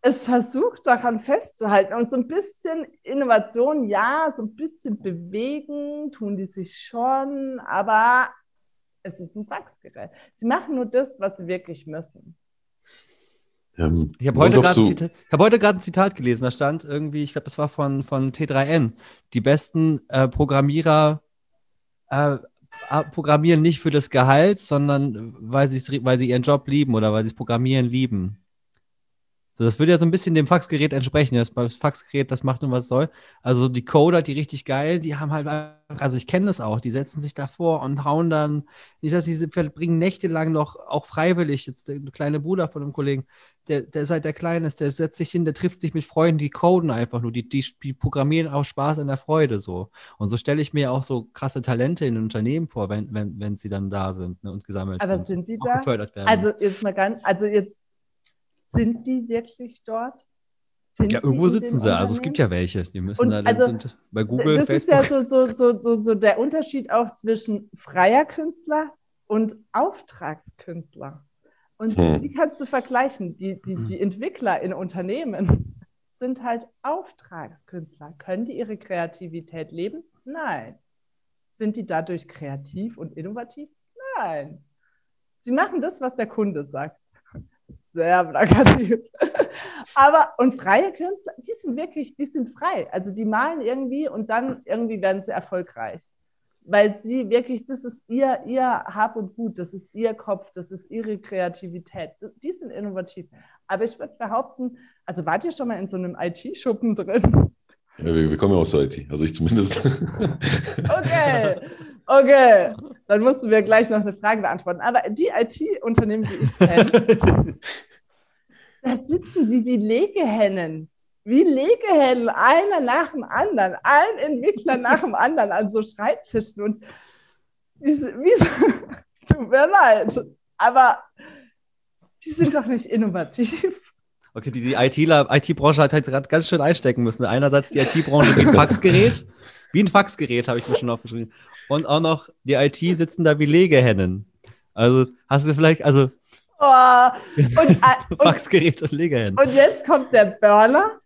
Speaker 3: es versucht daran festzuhalten und so ein bisschen Innovation, ja, so ein bisschen bewegen, tun die sich schon, aber es ist ein Faxgerät. Sie machen nur das, was sie wirklich müssen.
Speaker 1: Ähm, ich habe heute gerade so hab ein Zitat gelesen, da stand irgendwie, ich glaube, das war von, von T3N, die besten äh, Programmierer äh, programmieren nicht für das Gehalt, sondern weil, weil sie ihren Job lieben oder weil sie es Programmieren lieben. So, das würde ja so ein bisschen dem Faxgerät entsprechen. Das, Faxgerät, das macht nur was soll. Also die Coder, die richtig geil, die haben halt, also ich kenne das auch, die setzen sich davor und hauen dann, ich sag, sie verbringen nächtelang noch auch freiwillig. Jetzt der kleine Bruder von einem Kollegen, der, der seit der klein ist, der setzt sich hin, der trifft sich mit Freunden, die coden einfach nur, die, die, die programmieren auch Spaß an der Freude so. Und so stelle ich mir auch so krasse Talente in Unternehmen vor, wenn, wenn, wenn sie dann da sind ne, und gesammelt
Speaker 3: Aber
Speaker 1: sind.
Speaker 3: Aber sind die da? Gefördert werden. Also jetzt mal ganz, also jetzt sind die wirklich dort?
Speaker 1: Sind ja, irgendwo sitzen sie. Also es gibt ja welche. Die müssen und da
Speaker 3: also, sind bei Google, das Facebook. Das ist ja so, so, so, so der Unterschied auch zwischen freier Künstler und Auftragskünstler. Und hm. die kannst du vergleichen. Die, die, hm. die Entwickler in Unternehmen sind halt Auftragskünstler. Können die ihre Kreativität leben? Nein. Sind die dadurch kreativ und innovativ? Nein. Sie machen das, was der Kunde sagt sehr plakativ. Aber, und freie Künstler, die sind wirklich, die sind frei. Also die malen irgendwie und dann irgendwie werden sie erfolgreich. Weil sie wirklich, das ist ihr, ihr Hab und Gut, das ist ihr Kopf, das ist ihre Kreativität. Die sind innovativ. Aber ich würde behaupten, also wart ihr schon mal in so einem IT-Schuppen drin?
Speaker 2: Ja, wir, wir, kommen ja aus der IT, also ich zumindest.
Speaker 3: okay, okay. Dann musst du mir gleich noch eine Frage beantworten. Aber die IT-Unternehmen, die ich kenne, da sitzen die wie Legehennen. Wie Legehennen, einer nach dem anderen, ein Entwickler nach dem anderen an so Schreibtischen. Und diese, wie so, es tut mir leid, aber die sind doch nicht innovativ.
Speaker 1: Okay, diese IT-Branche hat halt gerade ganz schön einstecken müssen. Einerseits die IT-Branche wie ein Faxgerät, wie ein Faxgerät habe ich mir schon aufgeschrieben. Und auch noch die IT sitzen da wie Legehennen. Also hast du vielleicht, also
Speaker 3: Oh,
Speaker 1: und, äh, Faxgerät und Legehennen.
Speaker 3: Und jetzt kommt der Burner.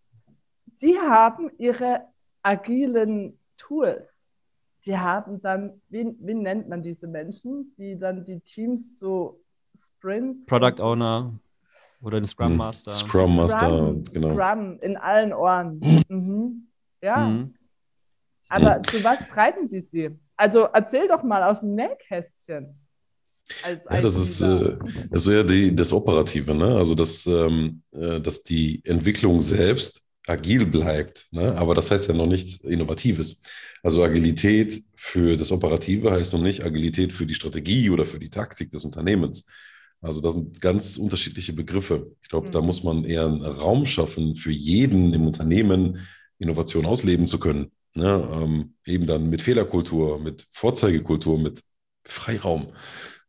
Speaker 3: Die haben ihre agilen Tools. Die haben dann, wie, wie nennt man diese Menschen, die dann die Teams so Sprints.
Speaker 1: Product Owner oder den Scrum hm, Master.
Speaker 2: Scrum Master,
Speaker 3: Scrum, genau. Scrum in allen Ohren. Mhm. Ja. Mhm. Aber mhm. zu was treiben die sie? Also erzähl doch mal aus dem Nähkästchen.
Speaker 2: ja, das ist, äh, das ist ja die, das Operative, ne? Also dass, ähm, äh, dass die Entwicklung selbst agil bleibt, ne? aber das heißt ja noch nichts Innovatives. Also Agilität für das Operative heißt noch nicht Agilität für die Strategie oder für die Taktik des Unternehmens. Also das sind ganz unterschiedliche Begriffe. Ich glaube, mhm. da muss man eher einen Raum schaffen, für jeden im Unternehmen Innovation ausleben zu können. Ne? Ähm, eben dann mit Fehlerkultur, mit Vorzeigekultur, mit Freiraum.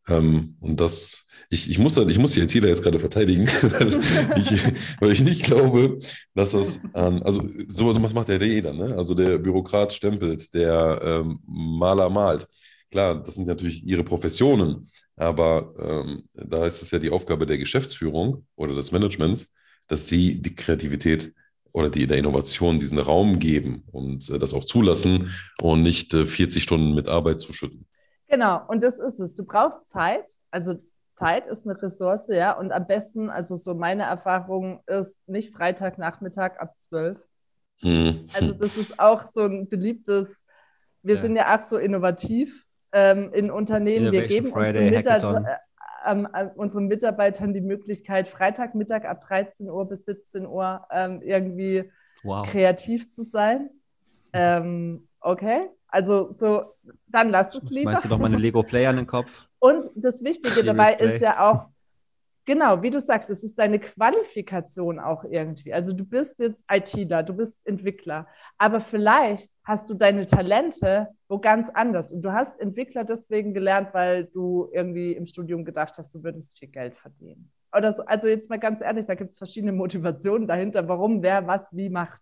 Speaker 2: Ähm, und das, ich, ich, muss, ich muss die ITler jetzt gerade verteidigen, weil, ich, weil ich nicht glaube, dass das an, also sowas macht der jeder, ne? Also der Bürokrat stempelt, der ähm, Maler malt. Klar, das sind natürlich ihre Professionen, aber ähm, da ist es ja die Aufgabe der Geschäftsführung oder des Managements, dass sie die Kreativität oder die der Innovation diesen Raum geben und äh, das auch zulassen und nicht äh, 40 Stunden mit Arbeit zuschütten.
Speaker 3: Genau, und das ist es. Du brauchst Zeit. Also Zeit ist eine Ressource, ja. Und am besten, also so meine Erfahrung ist nicht Freitagnachmittag ab 12. Hm. Also das ist auch so ein beliebtes, wir ja. sind ja auch so innovativ ähm, in Unternehmen. Innovation wir geben Friday, Mitarbeiter, ähm, unseren Mitarbeitern die Möglichkeit, Freitagmittag ab 13 Uhr bis 17 Uhr ähm, irgendwie wow. kreativ zu sein. Ähm, okay, also so, dann lass es lieber.
Speaker 1: Meinst du doch mal eine Lego Player in den Kopf?
Speaker 3: Und das Wichtige dabei ist ja auch, Genau, wie du sagst, es ist deine Qualifikation auch irgendwie. Also du bist jetzt ITler, du bist Entwickler, aber vielleicht hast du deine Talente wo ganz anders. Und du hast Entwickler deswegen gelernt, weil du irgendwie im Studium gedacht hast, du würdest viel Geld verdienen. Oder so. Also jetzt mal ganz ehrlich, da gibt es verschiedene Motivationen dahinter, warum wer was wie macht.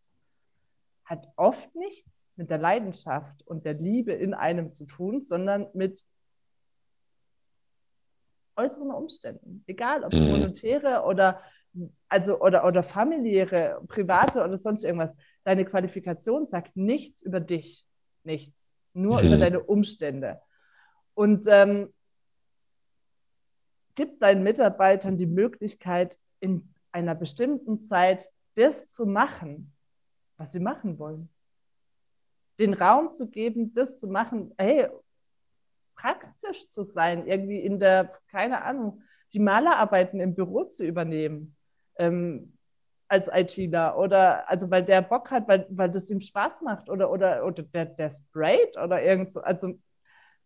Speaker 3: Hat oft nichts mit der Leidenschaft und der Liebe in einem zu tun, sondern mit äußeren Umständen. Egal, ob es mhm. monetäre oder, also, oder, oder familiäre, private oder sonst irgendwas. Deine Qualifikation sagt nichts über dich. Nichts. Nur mhm. über deine Umstände. Und ähm, gib deinen Mitarbeitern die Möglichkeit, in einer bestimmten Zeit das zu machen, was sie machen wollen. Den Raum zu geben, das zu machen, hey, praktisch zu sein, irgendwie in der, keine Ahnung, die Malerarbeiten im Büro zu übernehmen ähm, als ITler oder also weil der Bock hat, weil, weil das ihm Spaß macht oder, oder, oder der, der sprayt oder irgend so, also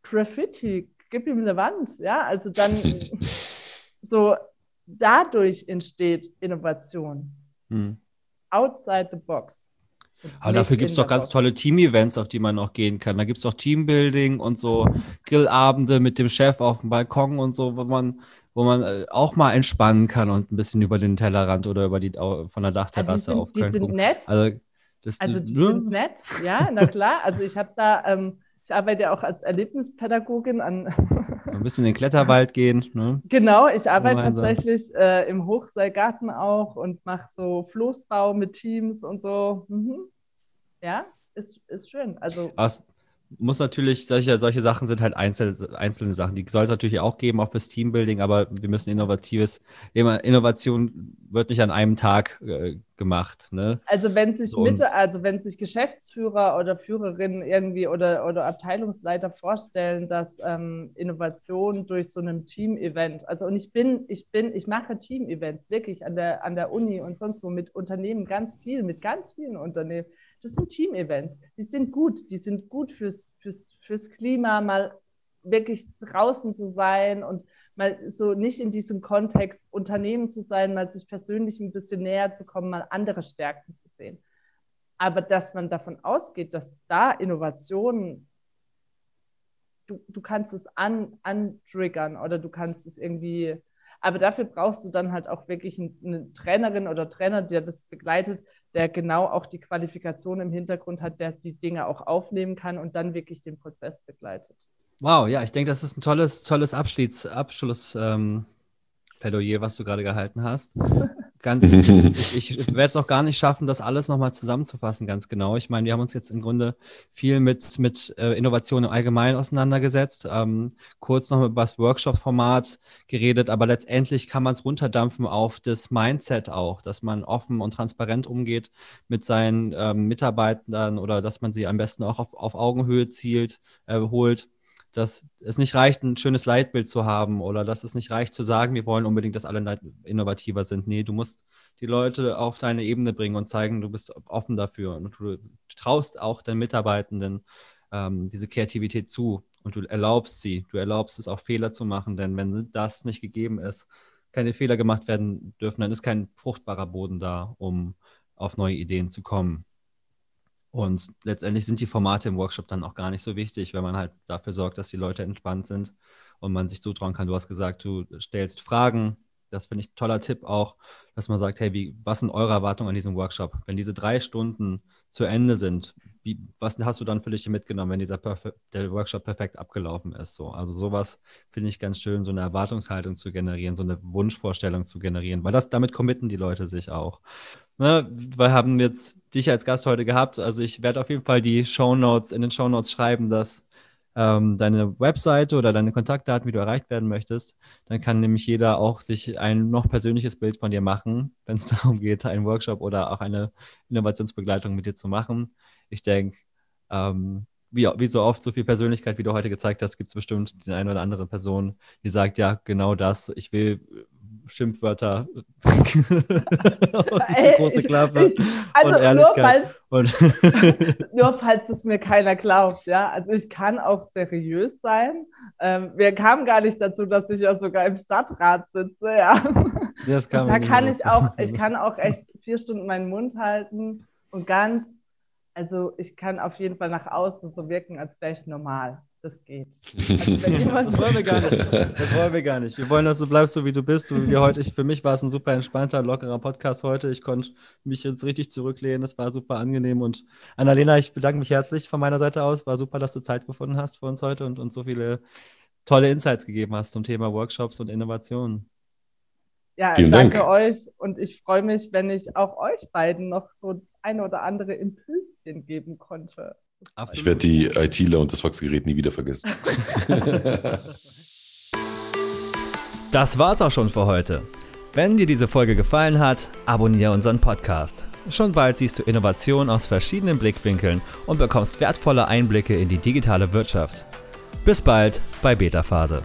Speaker 3: Graffiti, gib ihm eine Wand, ja, also dann so dadurch entsteht Innovation. Hm. Outside the box.
Speaker 1: Aber dafür gibt es doch ganz tolle Team-Events, auf die man auch gehen kann. Da gibt es doch Teambuilding und so Grillabende mit dem Chef auf dem Balkon und so, wo man, wo man äh, auch mal entspannen kann und ein bisschen über den Tellerrand oder über die von der Dachterrasse
Speaker 3: also
Speaker 1: auf
Speaker 3: Die sind nett.
Speaker 1: Also,
Speaker 3: das, also die ne? sind nett, ja, na klar. Also ich habe da, ähm, ich arbeite ja auch als Erlebnispädagogin an.
Speaker 1: Ein bisschen in den Kletterwald gehen. Ne?
Speaker 3: Genau, ich arbeite tatsächlich äh, im Hochseilgarten auch und mache so Floßbau mit Teams und so. Mhm. Ja, ist, ist schön. Also.
Speaker 1: Aber muss natürlich, solche, solche Sachen sind halt einzelne, einzelne Sachen. Die soll es natürlich auch geben, auch fürs Teambuilding, aber wir müssen innovatives, Innovation wird nicht an einem Tag äh, gemacht. Ne?
Speaker 3: Also wenn sich so, Mitte, also wenn sich Geschäftsführer oder Führerinnen irgendwie oder, oder Abteilungsleiter vorstellen, dass ähm, Innovation durch so ein Team-Event, also und ich bin, ich bin, ich mache Team-Events wirklich an der, an der Uni und sonst wo mit Unternehmen ganz viel, mit ganz vielen Unternehmen das sind Team-Events. Die sind gut. Die sind gut fürs, fürs, fürs Klima, mal wirklich draußen zu sein und mal so nicht in diesem Kontext Unternehmen zu sein, mal sich persönlich ein bisschen näher zu kommen, mal andere Stärken zu sehen. Aber dass man davon ausgeht, dass da Innovationen, du, du kannst es an, antriggern oder du kannst es irgendwie, aber dafür brauchst du dann halt auch wirklich eine Trainerin oder Trainer, der das begleitet, der genau auch die Qualifikation im Hintergrund hat, der die Dinge auch aufnehmen kann und dann wirklich den Prozess begleitet.
Speaker 1: Wow, ja, ich denke, das ist ein tolles, tolles Abschluss, Abschluss ähm, Plädoyer, was du gerade gehalten hast. Ganz, ich, ich, ich werde es auch gar nicht schaffen, das alles nochmal zusammenzufassen, ganz genau. Ich meine, wir haben uns jetzt im Grunde viel mit, mit äh, Innovation im Allgemeinen auseinandergesetzt, ähm, kurz noch über das Workshop-Format geredet, aber letztendlich kann man es runterdampfen auf das Mindset auch, dass man offen und transparent umgeht mit seinen ähm, Mitarbeitern oder dass man sie am besten auch auf, auf Augenhöhe zielt, äh, holt dass es nicht reicht, ein schönes Leitbild zu haben oder dass es nicht reicht zu sagen, wir wollen unbedingt, dass alle innovativer sind. Nee, du musst die Leute auf deine Ebene bringen und zeigen, du bist offen dafür und du traust auch den Mitarbeitenden ähm, diese Kreativität zu und du erlaubst sie, du erlaubst es auch Fehler zu machen, denn wenn das nicht gegeben ist, keine Fehler gemacht werden dürfen, dann ist kein fruchtbarer Boden da, um auf neue Ideen zu kommen. Und letztendlich sind die Formate im Workshop dann auch gar nicht so wichtig, wenn man halt dafür sorgt, dass die Leute entspannt sind und man sich zutrauen kann. Du hast gesagt, du stellst Fragen. Das finde ich ein toller Tipp auch, dass man sagt, hey, wie, was sind eure Erwartungen an diesem Workshop? Wenn diese drei Stunden zu Ende sind, wie, was hast du dann für dich mitgenommen, wenn dieser der Workshop perfekt abgelaufen ist? So? Also sowas finde ich ganz schön, so eine Erwartungshaltung zu generieren, so eine Wunschvorstellung zu generieren, weil das damit committen die Leute sich auch. Ne, wir haben jetzt dich als Gast heute gehabt. Also ich werde auf jeden Fall die Shownotes in den Shownotes schreiben, dass ähm, deine Webseite oder deine Kontaktdaten, wie du erreicht werden möchtest. Dann kann nämlich jeder auch sich ein noch persönliches Bild von dir machen, wenn es darum geht, einen Workshop oder auch eine Innovationsbegleitung mit dir zu machen. Ich denke, ähm, wie, wie so oft, so viel Persönlichkeit, wie du heute gezeigt hast, gibt es bestimmt die eine oder andere Person, die sagt, ja, genau das, ich will Schimpfwörter,
Speaker 3: Ey,
Speaker 1: große
Speaker 3: ich-
Speaker 1: Klappe
Speaker 3: ich- Also
Speaker 1: und
Speaker 3: nur
Speaker 1: Ehrlichkeit.
Speaker 3: falls,
Speaker 1: Und
Speaker 3: nur falls es mir keiner glaubt, ja. Also ich kann auch seriös sein. Ähm, wir kamen gar nicht dazu, dass ich ja sogar im Stadtrat sitze, ja.
Speaker 1: das kann
Speaker 3: da kann ich auch, ich kann auch echt vier Stunden meinen Mund halten und ganz, also ich kann auf jeden Fall nach außen so wirken, als wäre ich normal. Das geht. Also
Speaker 1: Das wollen wir gar nicht. Das wollen wir gar nicht. Wir wollen, dass du bleibst, so wie du bist. So wie wir heute. Ich, für mich war es ein super entspannter, lockerer Podcast heute. Ich konnte mich jetzt richtig zurücklehnen. Es war super angenehm. Und Annalena, ich bedanke mich herzlich von meiner Seite aus. War super, dass du Zeit gefunden hast für uns heute und uns so viele tolle Insights gegeben hast zum Thema Workshops und Innovationen.
Speaker 3: Ja,
Speaker 2: Vielen
Speaker 3: danke
Speaker 2: Dank.
Speaker 3: euch und ich freue mich, wenn ich auch euch beiden noch so das eine oder andere Impulschen geben konnte.
Speaker 2: Ich werde die ITler und das Faxgerät nie wieder vergessen.
Speaker 1: Das war's auch schon für heute. Wenn dir diese Folge gefallen hat, abonniere unseren Podcast. Schon bald siehst du Innovationen aus verschiedenen Blickwinkeln und bekommst wertvolle Einblicke in die digitale Wirtschaft. Bis bald bei Beta Phase.